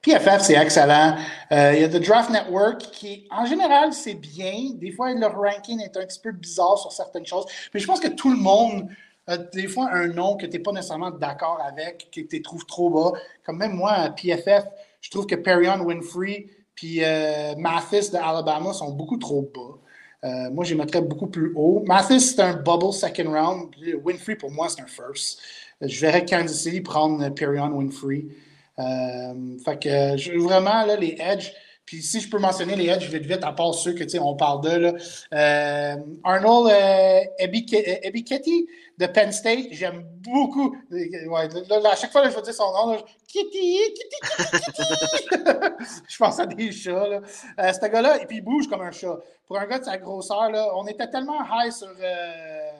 PFF, c'est excellent. Euh, il y a The Draft Network qui, en général, c'est bien. Des fois, leur ranking est un petit peu bizarre sur certaines choses. Mais je pense que tout le monde a des fois un nom que tu n'es pas nécessairement d'accord avec, que tu trouves trop bas. Comme même moi, PFF, je trouve que Perion Winfrey, puis euh, Mathis de Alabama sont beaucoup trop bas. Euh, moi, je les mettrais beaucoup plus haut. Mathis, c'est un bubble second round. Winfrey, pour moi, c'est un first. Je verrais Kansas City prendre Perion Winfrey. Euh, fait que vraiment, là, les edges. Puis si je peux mentionner les edges vite vite, à part ceux que on parle de là. Euh, Arnold euh, Ebiketti de Penn State, j'aime beaucoup. Ouais, là, à chaque fois que je dire son nom, Kitty, Kitty, Kitty, Kitty. je pense à des chats. Là. Euh, ce gars-là, et puis il bouge comme un chat. Pour un gars de sa grosseur, là, on était tellement high sur. Euh,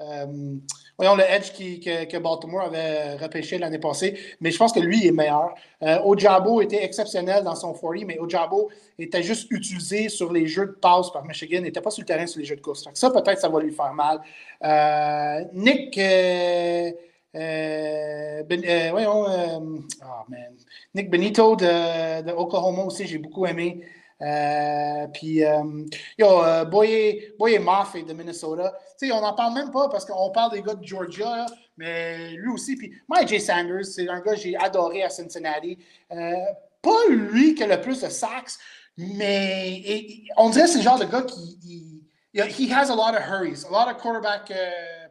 euh, voyons le edge qui, que, Baltimore avait repêché l'année passée, mais je pense que lui est meilleur. Euh, Ojabo était exceptionnel dans son 40, mais Ojabo était juste utilisé sur les jeux de passe par Michigan, n'était pas sur le terrain sur les jeux de course. Ça, peut-être, ça va lui faire mal. Euh, Nick. Ben, oh man. Nick Benito de Oklahoma aussi, j'ai beaucoup aimé. Euh, puis, euh, yo, euh, Boye, Boye de Minnesota. Tu sais, on n'en parle même pas parce qu'on parle des gars de Georgia, mais lui aussi. Puis, Mike J. Sanders, c'est un gars que j'ai adoré à Cincinnati. pas lui qui a le plus de sacks, mais on dirait que c'est le genre de gars qui. he has a lot of hurries, a lot of quarterback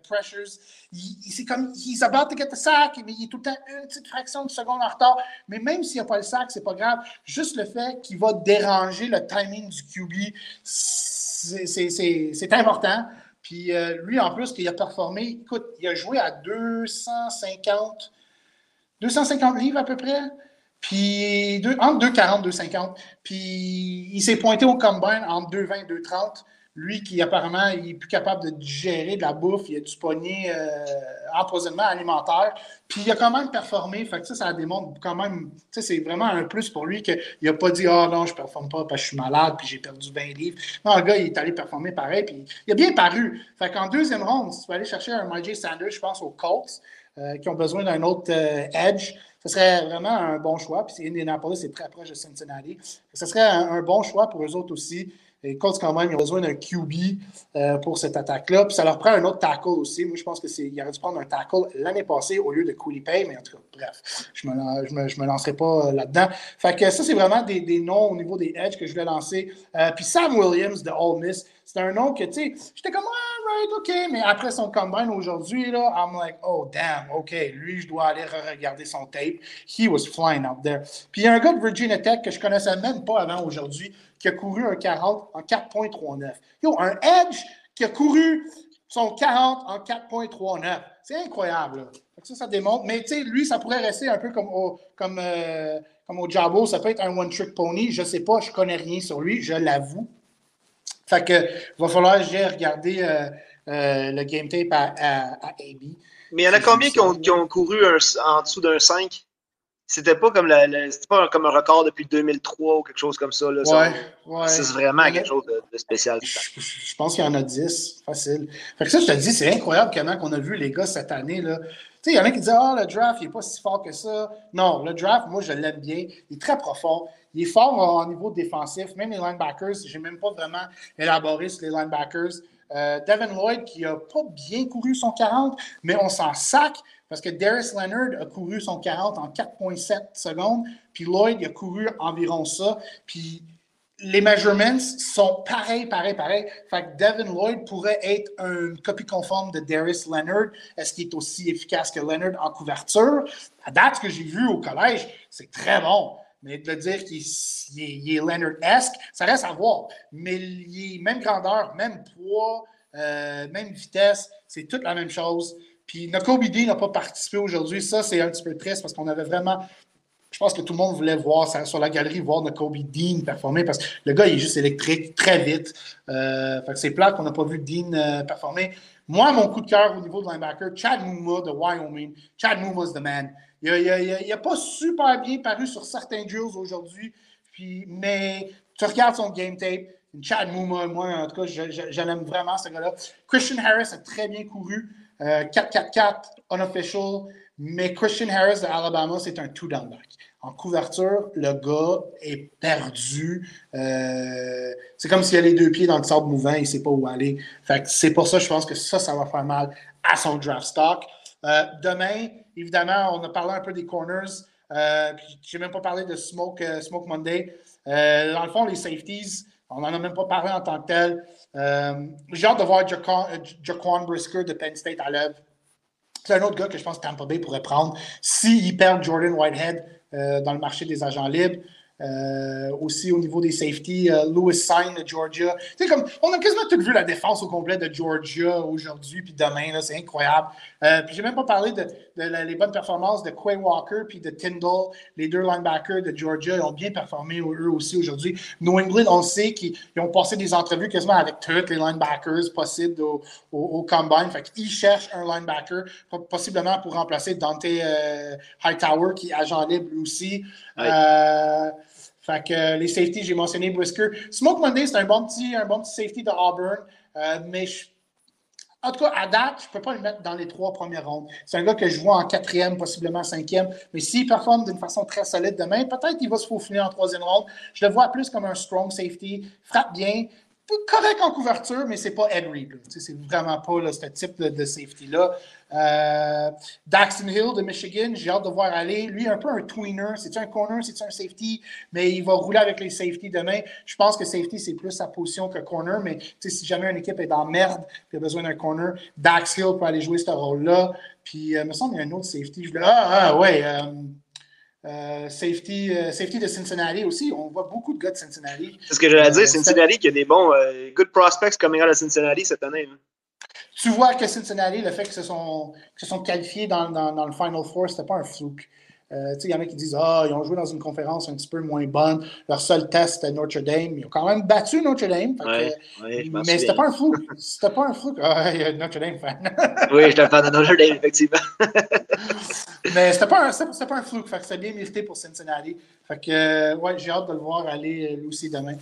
pressures. C'est comme, he's about to get the sack, mais il est tout le temps une petite fraction de seconde en retard. Mais même s'il n'y a pas le sac, c'est pas grave. Juste le fait qu'il va déranger le timing du QB, c'est important. Puis euh, lui, en plus, qu'il a performé, écoute, il a joué à 250, 250 livres à peu près. Puis entre 240 et 250. Puis il s'est pointé au combine entre 220 et 230. Lui qui apparemment il est plus capable de digérer de la bouffe, il a du poignet euh, empoisonnement alimentaire, puis il a quand même performé. Fait que ça, ça démontre quand même, c'est vraiment un plus pour lui qu'il n'a pas dit Ah oh, non, je ne performe pas parce que je suis malade puis j'ai perdu 20 livres. Non, le gars, il est allé performer pareil, puis il a bien paru. Fait qu'en deuxième ronde, si tu vas aller chercher un MJ Sanders, je pense aux Colts, euh, qui ont besoin d'un autre euh, edge. Ce serait vraiment un bon choix. Puis Indianapolis c'est très proche de Cincinnati. Ce serait un, bon choix pour eux autres aussi. Les quand même, ils ont besoin d'un QB euh, pour cette attaque-là. Puis ça leur prend un autre tackle aussi. Moi, je pense qu'il aurait dû prendre un tackle l'année passée au lieu de Pay, mais en tout cas, bref, je ne me, je me, lancerai pas euh, là-dedans. Fait que ça, c'est vraiment des, des, noms au niveau des edges que je voulais lancer. Euh, puis Sam Williams de Ole Miss, c'est un nom que, tu sais, j'étais comme, ah, right, OK, mais après son combine aujourd'hui, là, I'm like, oh, damn, OK, lui, je dois aller regarder son tape. He was flying out there. Puis il y a un gars de Virginia Tech que je connaissais même pas avant aujourd'hui, qui a couru un 40 en 4.39. Yo, un Edge qui a couru son 40 en 4.39. C'est incroyable. Ça, ça démontre. Mais tu sais, lui, ça pourrait rester un peu comme au, comme, euh, comme au Jabo. Ça peut être un one-trick pony. Je ne sais pas, je ne connais rien sur lui, je l'avoue. Fait que va falloir j'ai regardé euh, euh, le game tape à, AB. Mais il y en a combien qui ont, qui ont couru en dessous d'un 5? C'était pas comme pas comme un record depuis 2003 ou quelque chose comme ça. Là, ouais, C'est vraiment quelque chose de, spécial. Je, pense qu'il y en a 10, facile. Fait que ça, je te dis, c'est incroyable comment on a vu les gars cette année. Là. Tu sais, il y en a qui disent Ah, le draft, il n'est pas si fort que ça. Non, le draft, moi, je l'aime bien. Il est très profond. Il est fort au niveau défensif. Même les linebackers, je n'ai même pas vraiment élaboré sur les linebackers. Euh, Devin Lloyd, qui n'a pas bien couru son 40, mais on s'en sac parce que Darius Leonard a couru son 40 en 4,7 secondes, puis Lloyd a couru environ ça. Puis les measurements sont pareils, pareils, pareils. Fait que Devin Lloyd pourrait être une copie conforme de Darius Leonard. Est-ce qu'il est aussi efficace que Leonard en couverture? À date, ce que j'ai vu au collège, c'est très bon. Mais de dire qu'il est, Leonard-esque, ça reste à voir. Mais il est même grandeur, même poids, euh, même vitesse, c'est toute la même chose. Puis Nakobe Dean n'a pas participé aujourd'hui. Ça, c'est un petit peu triste parce qu'on avait vraiment. Je pense que tout le monde voulait voir sur la galerie, voir Nakobe Dean performer parce que le gars, il est juste électrique très vite. Euh, c'est plate qu'on n'a pas vu Dean euh, performer. Moi, mon coup de cœur au niveau de linebacker, Chad Mouma de Wyoming. Chad Mouma's the man. Il n'a pas super bien paru sur certains drills aujourd'hui, mais tu regardes son game tape. Chad Mouma, moi, en tout cas, je, l'aime vraiment, ce gars-là. Christian Harris a très bien couru. 4-4-4, euh, unofficial. Mais Christian Harris de Alabama, c'est un two-down back. En couverture, le gars est perdu. Euh, c'est comme s'il a les deux pieds dans le sable mouvant, il ne sait pas où aller. c'est pour ça, je pense que ça, ça va faire mal à son draft stock. Euh, demain, évidemment, on a parlé un peu des corners. Euh, je n'ai même pas parlé de Smoke, Smoke Monday. dans le fond, les safeties, on n'en a même pas parlé en tant que tel. J'ai hâte de voir Jaquan, Brisker de Penn State à l'œuvre. C'est un autre gars que je pense que Tampa Bay pourrait prendre s'il perd Jordan Whitehead euh, dans le marché des agents libres. Euh, aussi au niveau des safety, euh, Louis Sign de Georgia. Comme, on a quasiment tout vu la défense au complet de Georgia aujourd'hui puis demain, c'est incroyable. Euh, puis j'ai même pas parlé de, les bonnes performances de Quay Walker puis de Tyndall, les deux linebackers de Georgia, ils ont bien performé eux aussi aujourd'hui. New England, on sait qu'ils ont passé des entrevues quasiment avec tous les linebackers possibles au, au, combine. Fait qu'ils cherchent un linebacker, possiblement pour remplacer Dante Hightower, qui est agent libre aussi. Fait que euh, les safeties, j'ai mentionné Brisker. Smoke Monday, c'est un, bon petit, un bon petit safety de Auburn. Euh, mais en tout cas, à date, je ne peux pas le mettre dans les trois premières rondes. C'est un gars que je vois en quatrième, possiblement cinquième. Mais s'il performe d'une façon très solide demain, peut-être qu'il va se faufiler en troisième ronde. Je le vois plus comme un strong safety. Frappe bien, correct en couverture, mais c'est pas Ed Reed. C'est vraiment pas ce type de, safety-là. Euh, Daxton Hill de Michigan, j'ai hâte de voir aller. Lui, un peu un tweener. C'est-tu un corner, c'est-tu un safety? Mais il va rouler avec les safety demain. Je pense que safety, c'est plus sa position que corner. Mais si jamais une équipe est dans merde et a besoin d'un corner, Dax Hill peut aller jouer ce rôle-là. Puis, euh, il me semble qu'il y a un autre safety. Je ah, ah, ouais. Euh, euh, safety, euh, safety de Cincinnati aussi. On voit beaucoup de gars de Cincinnati. C'est ce que j'allais dire. Euh, Cincinnati qui a des bons good prospects coming out de Cincinnati cette année. Hein. Tu vois que Cincinnati, le fait qu'ils se sont, se sont qualifiés dans, dans, dans le Final Four, c'était pas un flou. Euh, il y en a qui disent Ah, ils ont joué dans une conférence un petit peu moins bonne. Leur seul test, c'était Notre Dame. Ils ont quand même battu Notre Dame. mais c'était pas un flou. C'était pas un flou. Ah, Notre Dame fan. oui, j'étais fan de Notre Dame, effectivement. mais c'était pas, un, pas un flou. C'était bien mérité pour Cincinnati. Fait que, euh, ouais, j'ai hâte de le voir aller euh, lui aussi demain.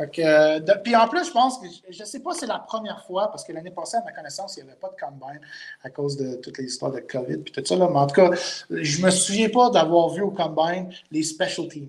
Euh, puis en plus, je pense que je ne sais pas si c'est la première fois, parce que l'année passée, à ma connaissance, il n'y avait pas de combine à cause de toutes les histoires de COVID et tout ça. Là. Mais en tout cas, je ne me souviens pas d'avoir vu au combine les special teams.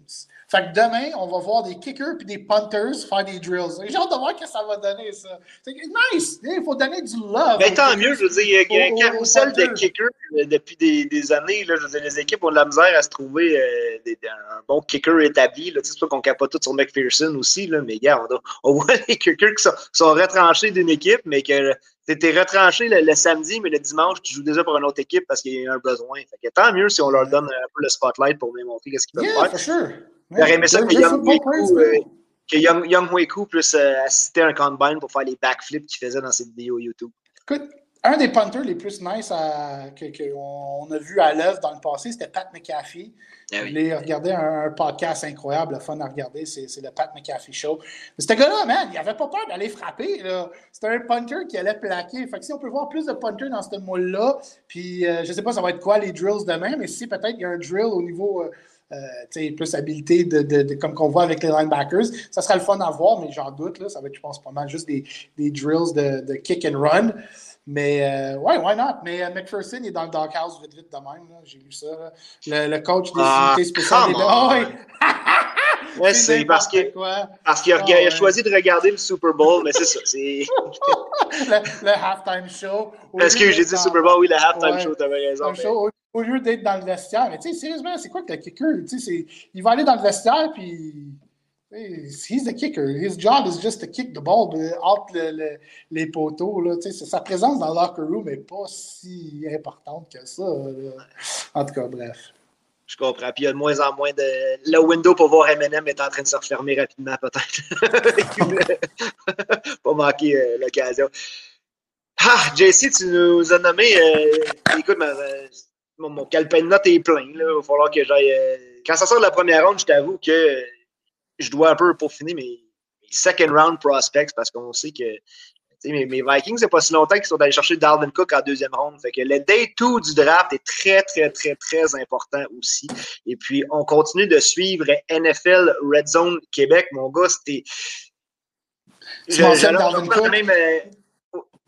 Fait que demain, on va voir des kickers puis des punters faire des drills. J'ai hâte de voir ce que ça va donner, ça. C'est nice! Il faut donner du love. Mais tant mieux, je veux dire, il y a un carousel de kickers euh, depuis des, des, années. Là, je veux dire, les équipes ont de la misère à se trouver euh, des, un bon kicker établi. C'est pas qu'on capote tout sur McPherson aussi, là, mais regarde, on, voit les kickers qui sont, sont retranchés d'une équipe, mais que t'es retranché le, samedi, mais le dimanche, tu joues déjà pour une autre équipe parce qu'il y a un besoin. Fait que tant mieux si on leur donne un peu le spotlight pour démontrer ce qu'ils peuvent yeah, faire. Sure. J'aurais aimé ça que Young Weku, euh, que Young, Young Weku puisse euh, assister à un combine pour faire les backflips qu'il faisait dans ses vidéos YouTube. Écoute, un des punters les plus nice qu'on a vu à l'œuvre dans le passé, c'était Pat McAfee. Ah oui. J'ai regardé un, podcast incroyable, le fun à regarder, c'est le Pat McAfee Show. Mais ce gars-là, man, il avait pas peur d'aller frapper. C'était un punter qui allait plaquer. Fait que si on peut voir plus de punters dans ce moule-là, puis euh, je sais pas ça va être quoi les drills demain, mais si peut-être il y a un drill au niveau. Euh, plus habilité de, de, comme qu'on voit avec les linebackers. Ça sera le fun à voir, mais j'en doute. Là, ça va être, je pense, pas mal juste des, des drills de, de, kick and run. Mais euh, ouais, why not? Mais euh, McPherson est dans le doghouse vite vite de même. J'ai lu ça. Le, le, coach des ah, unités spéciales. Oh, ouais. c'est parce qu'il parce qu'il a, a, choisi de regarder le Super Bowl, mais c'est ça. le, le halftime show. Est-ce que j'ai dit Super Bowl? Oui, le halftime show, t'avais raison. Mais au lieu d'être dans le vestiaire. Mais tu sais, sérieusement, c'est quoi que le kicker? Il va aller dans le vestiaire, puis he's the kicker. His job is just to kick the ball entre le, les poteaux. Là, sa présence dans le locker room n'est pas si importante que ça. En tout cas, bref. Je comprends. Puis il y a de moins en moins de. Le window pour voir MM est en train de se refermer rapidement, peut-être. Pas manquer euh, l'occasion. Ah, JC, tu nous as nommé. Euh, écoute, mon, mon calepin de notes est plein. Il va falloir que j'aille. Euh, quand ça sort de la première ronde, je t'avoue que je dois un peu peaufiner mes second round prospects parce qu'on sait que mes, mes, Vikings, c'est pas si longtemps qu'ils sont allés chercher Dalvin Cook en deuxième ronde. Fait que le day 2 du draft est très, très, très, très important aussi. Et puis, on continue de suivre NFL Red Zone Québec. Mon gars, c'était. Tu mentionnes Dalvin Cook? Même, euh...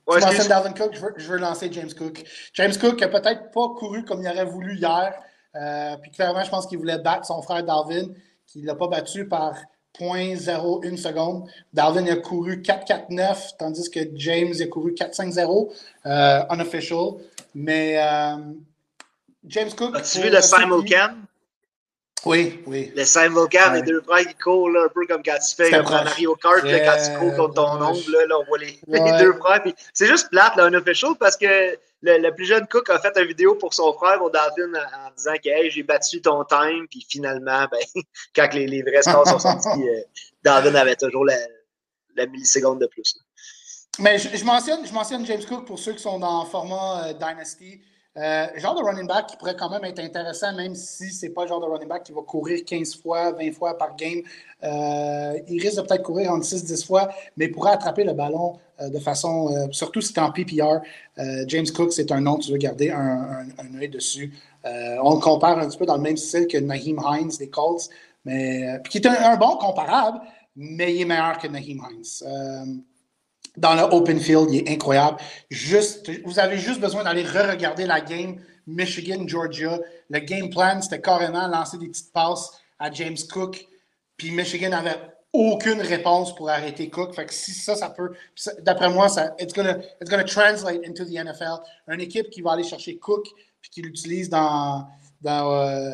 ouais, tu mentionnes Dalvin Cook, je veux, je veux, lancer James Cook. James Cook a peut-être pas couru comme il aurait voulu hier. Euh, puis clairement, je pense qu'il voulait battre son frère Dalvin, qui ne l'a pas battu par 0.01 seconde. Darwin a couru 4-4-9, tandis que James a couru 4-5-0, euh, unofficial. Mais euh, James Cook. As-tu vu le simulcam? Oui, oui. Le simulcam, ouais. les deux frères qui courent, là, un peu comme quand tu fais Mario Kart, là, quand tu cours contre ton oncle, là, là, on voit les, ouais. les deux frères. C'est juste plate, là, unofficial, parce que le, le, plus jeune Cook a fait une vidéo pour son frère, au Dalvin, en, en disant que hey, j'ai battu ton time, puis finalement, ben, quand les, les vrais scores sont sortis, euh, avait toujours la, la, milliseconde de plus. Là. Mais je, je, mentionne, je mentionne James Cook pour ceux qui sont dans le format euh, Dynasty. Euh, genre de running back qui pourrait quand même être intéressant, même si c'est pas le genre de running back qui va courir 15 fois, 20 fois par game. Euh, il risque de peut-être courir entre 6-10 fois, mais pourrait attraper le ballon euh, de façon, euh, surtout si es en PPR. James Cook, c'est un nom, tu veux garder un œil dessus. on le compare un petit peu dans le même style que Naheem Hines des Colts, mais, qui est un, un, bon comparable, mais il est meilleur que Naheem Hines dans le open field, il est incroyable. Juste, vous avez juste besoin d'aller re-regarder la game Michigan-Georgia. Le game plan, c'était carrément lancer des petites passes à James Cook. Puis Michigan n'avait aucune réponse pour arrêter Cook. Fait que si ça, ça peut. D'après moi, ça, it's gonna, it's gonna translate into the NFL. Une équipe qui va aller chercher Cook puis qui l'utilise dans, dans, euh,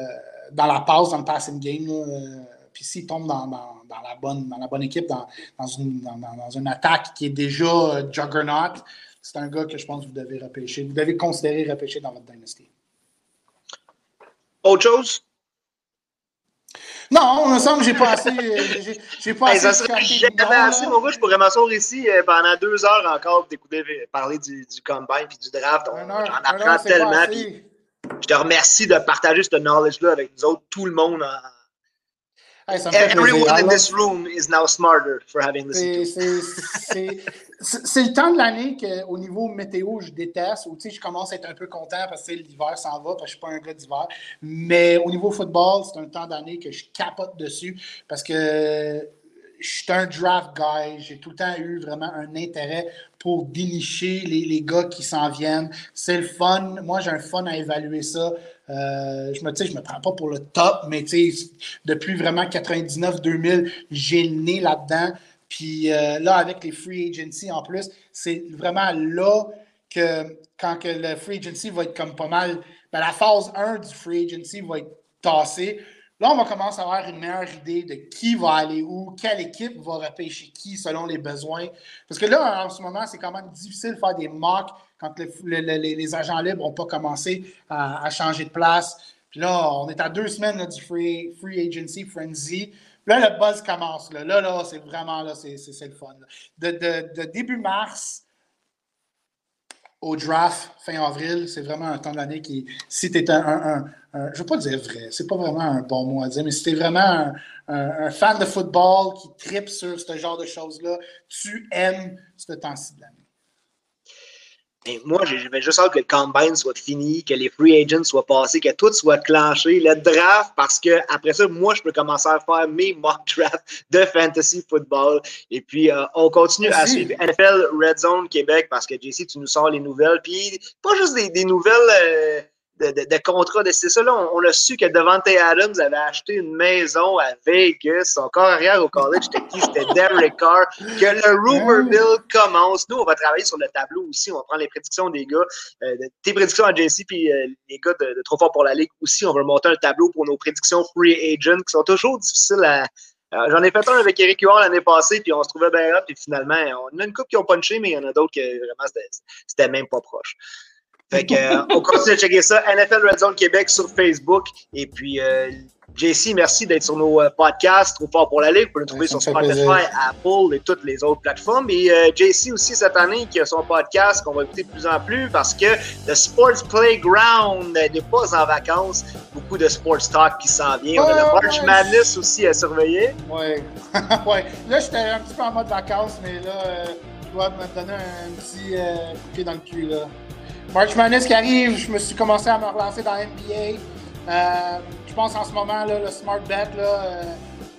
dans la passe, dans le passing game. Euh, puis s'il tombe dans, dans, dans, la bonne, dans la bonne équipe, dans, dans, une, dans, dans une attaque qui est déjà euh, juggernaut, c'est un gars que je pense que vous devez repêcher. Vous devez considérer repêcher dans votre dynasty. Autre chose? Non, on me semble que j'ai pas assez. Euh, j'ai pas hey, assez. J'avais assez, mon gars, je pourrais m'asseoir ici euh, pendant deux heures encore d'écouter parler du, du combine puis du draft. J'en apprends tellement. Puis je te remercie de partager ce knowledge-là avec nous autres, tout le monde en, Hey, Everyone in this room is now smarter for having listened C'est le temps de l'année qu'au niveau météo, je déteste. Ou, je commence à être un peu content parce que l'hiver s'en va, parce que je ne suis pas un gars d'hiver. Mais au niveau football, c'est un temps d'année que je capote dessus parce que je suis un draft guy. J'ai tout le temps eu vraiment un intérêt pour dénicher les, les gars qui s'en viennent. C'est le fun. Moi, j'ai un fun à évaluer ça. Euh, je me je me prends pas pour le top, mais depuis vraiment 99-2000, j'ai le nez là-dedans. Puis euh, là, avec les free agency en plus, c'est vraiment là que quand que le free agency va être comme pas mal, ben, la phase 1 du free agency va être tassée. Là, on va commencer à avoir une meilleure idée de qui va aller où, quelle équipe va repêcher qui selon les besoins. Parce que là, en ce moment, c'est quand même difficile de faire des mocks quand le, le, les, agents libres n'ont pas commencé à, changer de place. Puis là, on est à deux semaines du free, free agency frenzy. Là, le buzz commence. Là, là, c'est vraiment là, c'est, le fun. De, de, début mars au draft fin avril, c'est vraiment un temps de l'année qui, si tu es un, je ne veux pas dire vrai, c'est pas vraiment un bon mot à dire, mais si tu es vraiment un, fan de football qui tripe sur ce genre de choses-là, tu aimes ce temps-ci de l'année. Et moi, j'avais juste hâte que le combine soit fini, que les free agents soient passés, que tout soit clenché, le draft, parce que après ça, moi, je peux commencer à faire mes mock drafts de fantasy football. Et puis, euh, on continue Merci. à suivre NFL Red Zone Québec parce que JC, tu nous sors les nouvelles. Puis, pas juste des, des nouvelles. Euh, de, de, de contrat. C'est ça, on, a su que Devante Adams avait acheté une maison à Vegas. Son corps arrière au college, c'était qui? C'était Derek Carr. Que le rumor mill commence. Nous, on va travailler sur le tableau aussi. On va prendre les prédictions des gars. Euh, tes prédictions à JC, puis euh, les gars de, de, Trop Fort pour la Ligue aussi. On va monter un tableau pour nos prédictions free agent qui sont toujours difficiles à, J'en ai fait un avec Eric Huard l'année passée, puis on se trouvait bien là, puis finalement, on a une coupe qui ont punché, mais il y en a d'autres qui vraiment, c'était même pas proche. Fait que, euh, on continue à checker ça. NFL Red Zone Québec sur Facebook. Et puis, euh, JC, merci d'être sur nos euh, podcasts, trop fort pour la Ligue. Vous pouvez nous trouver ça sur Spotify. Apple et toutes les autres plateformes. Et euh, JC aussi cette année qui a son podcast qu'on va écouter de plus en plus parce que The Sports Playground n'est pas en vacances. Beaucoup de sports talk qui s'en vient. On a le March. Madness aussi à surveiller. Ouais. ouais. Là, j'étais un petit peu en mode vacances, mais là, je dois me donner un petit coup de pied dans le cul. Là. March Madness qui arrive, je me suis commencé à me relancer dans NBA. Euh, je pense en ce moment, le Smart Bet, euh,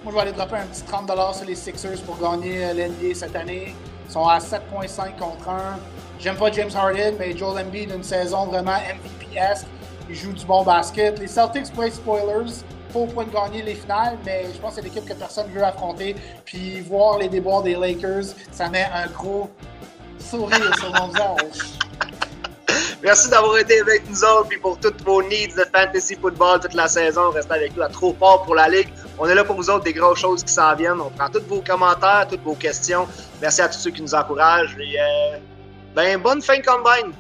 moi, je vais aller dropper un petit 30$ sur les Sixers pour gagner euh, l'NBA cette année. Ils sont à 7,5 contre 1. J'aime pas James Harden, mais Joel Embiid, une saison vraiment MVP-esque. Il joue du bon basket. Les Celtics être spoilers, pas au point de gagner les finales, mais je pense que c'est l'équipe que personne veut affronter. Puis voir les déboires des Lakers, ça met un gros sourire sur mon visage. Merci d'avoir été avec nous autres. Puis pour toutes vos needs de fantasy football toute la saison, restez avec nous à Trop Fort pour la Ligue. On est là pour vous autres, des grosses choses qui s'en viennent. On prend tous vos commentaires, toutes vos questions. Merci à tous ceux qui nous encouragent. Et, euh, ben, bonne fin de combine.